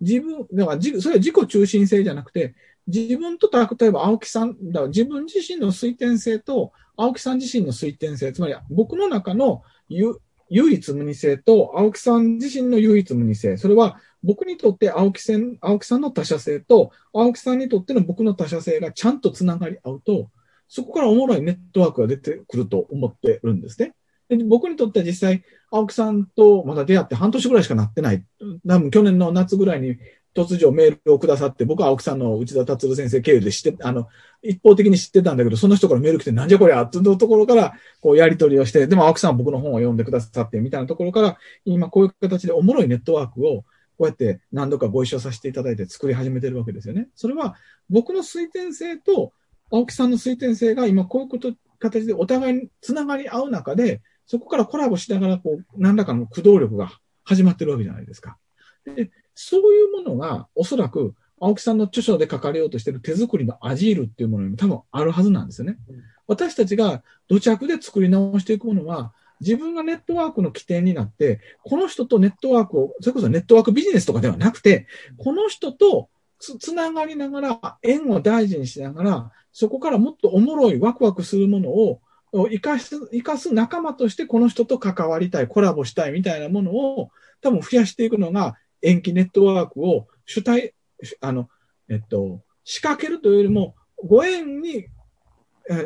自分、だからそれは自己中心性じゃなくて、自分と例えば青木さん、だ自分自身の推転性と青木さん自身の推転性、つまり僕の中の唯一無二性と青木さん自身の唯一無二性、それは僕にとって青木さん青木さんの他者性と青木さんにとっての僕の他者性がちゃんと繋がり合うと、そこからおもろいネットワークが出てくると思ってるんですね。で僕にとっては実際、青木さんとまだ出会って半年ぐらいしかなってない。多分去年の夏ぐらいに突如メールをくださって、僕は青木さんの内田達郎先生経由で知って、あの、一方的に知ってたんだけど、その人からメール来て、なんじゃこりゃっていうところから、こう、やり取りをして、でも青木さんは僕の本を読んでくださって、みたいなところから、今こういう形でおもろいネットワークを、こうやって何度かご一緒させていただいて作り始めてるわけですよね。それは、僕の推薦性と、青木さんの推薦性が今こういうこと、形でお互いにつながり合う中で、そこからコラボしながら、こう、何らかの駆動力が始まってるわけじゃないですか。で、そういうものが、おそらく、青木さんの著書で書かれようとしている手作りのアジールっていうものにも多分あるはずなんですよね。うん、私たちが土着で作り直していくものは、自分がネットワークの起点になって、この人とネットワークを、それこそネットワークビジネスとかではなくて、この人とつつながりながら、縁を大事にしながら、そこからもっとおもろいワクワクするものを生かす、生かす仲間としてこの人と関わりたい、コラボしたいみたいなものを多分増やしていくのが縁起ネットワークを主体、あの、えっと、仕掛けるというよりも、ご縁に、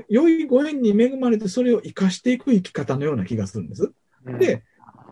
良いご縁に恵まれてそれを生かしていく生き方のような気がするんです。うん、で、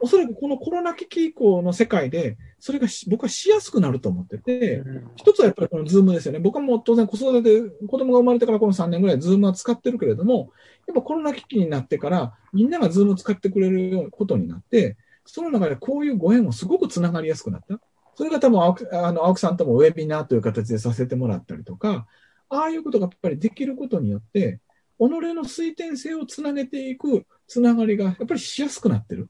おそらくこのコロナ危機以降の世界で、それが僕はしやすくなると思ってて、うん、一つはやっぱりこの Zoom ですよね。僕はもう当然子育てで子供が生まれてからこの3年ぐらい Zoom は使ってるけれども、やっぱコロナ危機になってからみんながズーム使ってくれることになって、その中でこういうご縁もすごくつながりやすくなった。それが多分青木あの青木さんともウェビナーという形でさせてもらったりとか、ああいうことがやっぱりできることによって、己の推転性をつなげていくつながりがやっぱりしやすくなってる。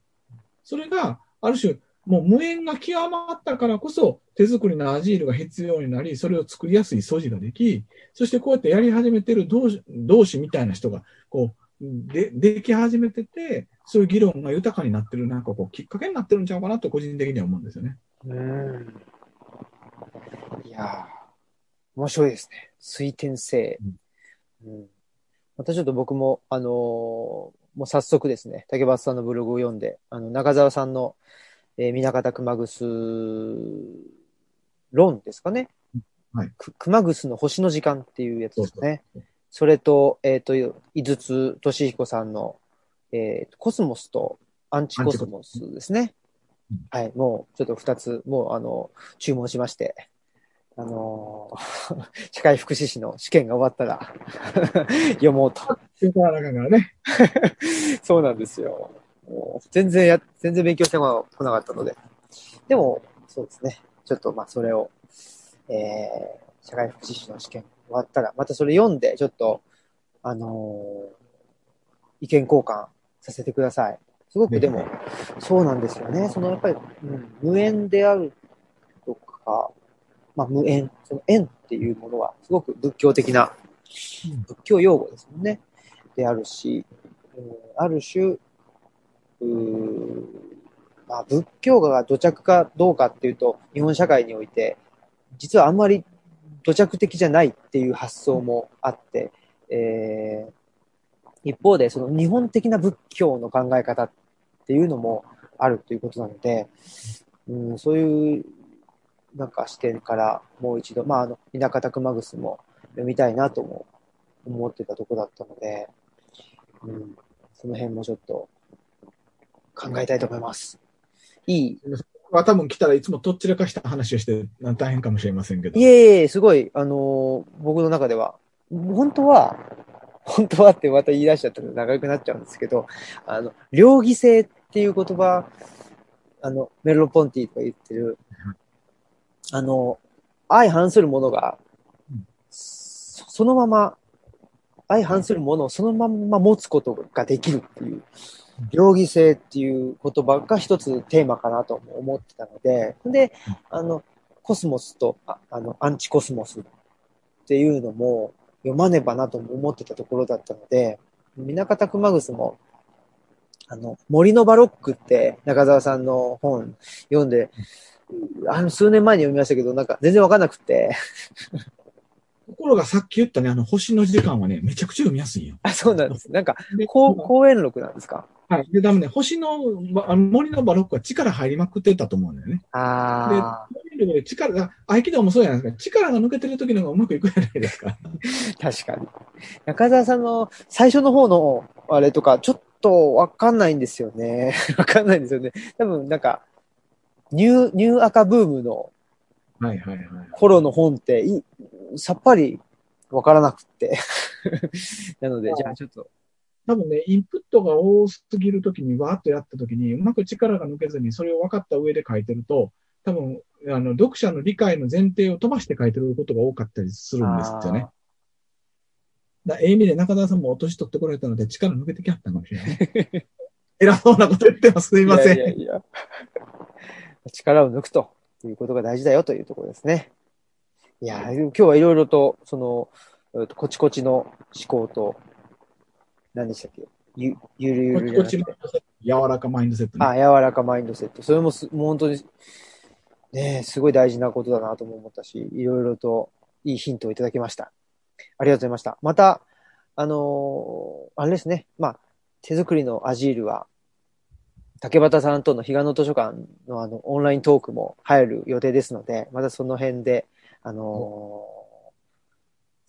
それが、ある種、もう無縁が極まったからこそ、手作りのアジールが必要になり、それを作りやすい素地ができ、そしてこうやってやり始めてる同士同士みたいな人が、こう、で、でき始めてて、そういう議論が豊かになってる、なんかこう、きっかけになってるんちゃうかなと、個人的には思うんですよね。うん。いや面白いですね。水転性。うん、うん、またちょっと僕も、あのー、もう早速ですね、竹橋さんのブログを読んで、あの、中澤さんの、えー、南方熊楠論ですかね。はい。熊楠の星の時間っていうやつですね。そうそうそれと、えっ、ー、と、井筒俊彦さんのえー、コスモスとアンチコスモスですね。はい、もうちょっと二つ、もうあの、注文しまして、あのー、[laughs] 社会福祉士の試験が終わったら [laughs] 読もうと。ね、[laughs] そうなんですよ。全然や、全然勉強してこなかったので。でも、そうですね。ちょっとまあそれを、えー、社会福祉士の試験終わったら、またそれ読んで、ちょっと、あのー、意見交換させてください。すごくでも、そうなんですよね。そのやっぱり、うん、無縁であるとか、まあ無縁、その縁っていうものはすごく仏教的な、仏教用語ですもんね。であるし、うん、ある種、うまあ、仏教が土着かどうかっていうと、日本社会において、実はあんまり土着的じゃないっていう発想もあって、えー、一方で、その日本的な仏教の考え方っていうのもあるということなので、うん、そういうなんか視点からもう一度、まあ、あの、田舎拓マグスも読みたいなとも思ってたとこだったので、うん、その辺もちょっと考えたいと思います。いい。は多分来たらいつもとっちらかした話をして大変かもしれませんけど。いえいえ、すごい、あのー僕の中では、本当は、本当はってまた言い出しちゃったら長くなっちゃうんですけど、あの、両義性っていう言葉、あの、メロポンティとか言ってる、あの、相反するものがうん、そそのまま、相反するものをそのまんま持つことができるっていう、両義性っていう言葉が一つテーマかなと思ってたので、で、あの、コスモスと、ああの、アンチコスモスっていうのも読まねばなと思ってたところだったので、南方熊楠も、あの、森のバロックって中沢さんの本読んで、あの、数年前に読みましたけど、なんか全然わかんなくて、ところがさっき言ったね、あの、星の時間はね、めちゃくちゃ読みやすいよ。あ、そうなんです。[laughs] なんか、でこう、講演録なんですか？はい。で、多分ね、星の、森のバロックは力入りまくってたと思うんだよね。あで力が、合気道もそうじゃないですか。力が抜けてる時の方がうまくいくじゃないですか。あ、[laughs] 確かに。中澤さんの最初の方のあれとか、ちょっとわかんないんですよね。[laughs] わかんないんですよね。多分、なんか、ニュー、ニューアカブームのはいはいはい。頃の本ってい、さっぱりわからなくって。[laughs] なので、じゃあちょっと、多分ね、インプットが多すぎるときに、わーっとやったときに、うまく力が抜けずに、それを分かった上で書いてると、多分、あの、読者の理解の前提を飛ばして書いてることが多かったりするんですよね。だええ意味で中澤さんもお年取ってこられたので、力抜けてきはったかもしれない。[laughs] 偉そうなこと言ってます。すいません。いやいやいや力を抜くということが大事だよというところですね。いや、今日はいろいろと、その、えっとこちこちの思考と、何でしたっけ？ゆ、ゆるゆる柔らかマインドセットね。あ、柔らかマインドセット。それもす、もう本当に、ねえすごい大事なことだなとも思ったし、いろいろといいヒントをいただきました。ありがとうございました。また、あのーあれですね。まあ、手作りのアジールは、竹端さんとの彼岸の図書館のあの、オンライントークも入る予定ですので、またその辺で、あのー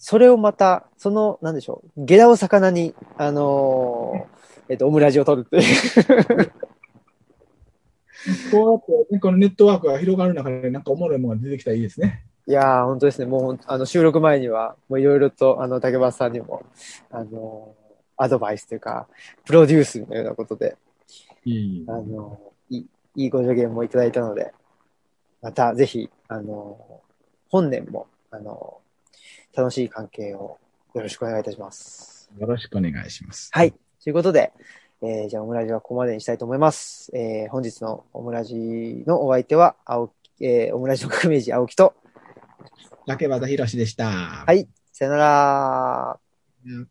それをまた、その、なんでしょう、ゲラを魚に、あのーえっと、オムラジを取るっていう。[laughs] こうやって、ね、このネットワークが広がる中で、なんかおもろいものが出てきたらいいですね。いやー、本当ですね。もうあの、収録前には、もういろいろと、あの、竹橋さんにも、あの、アドバイスというか、プロデュースのようなことで、いいあの、いい、いいご助言もいただいたので、また、ぜひ、あの、本年も、あの、楽しい関係をよろしくお願いいたします。よろしくお願いします。はい。ということで、えーじゃあ、オムラジはここまでにしたいと思います。えー本日のオムラジのお相手は、青木、えーオムラジの革命児青木と、竹端博史でした。はい、さよなら。うん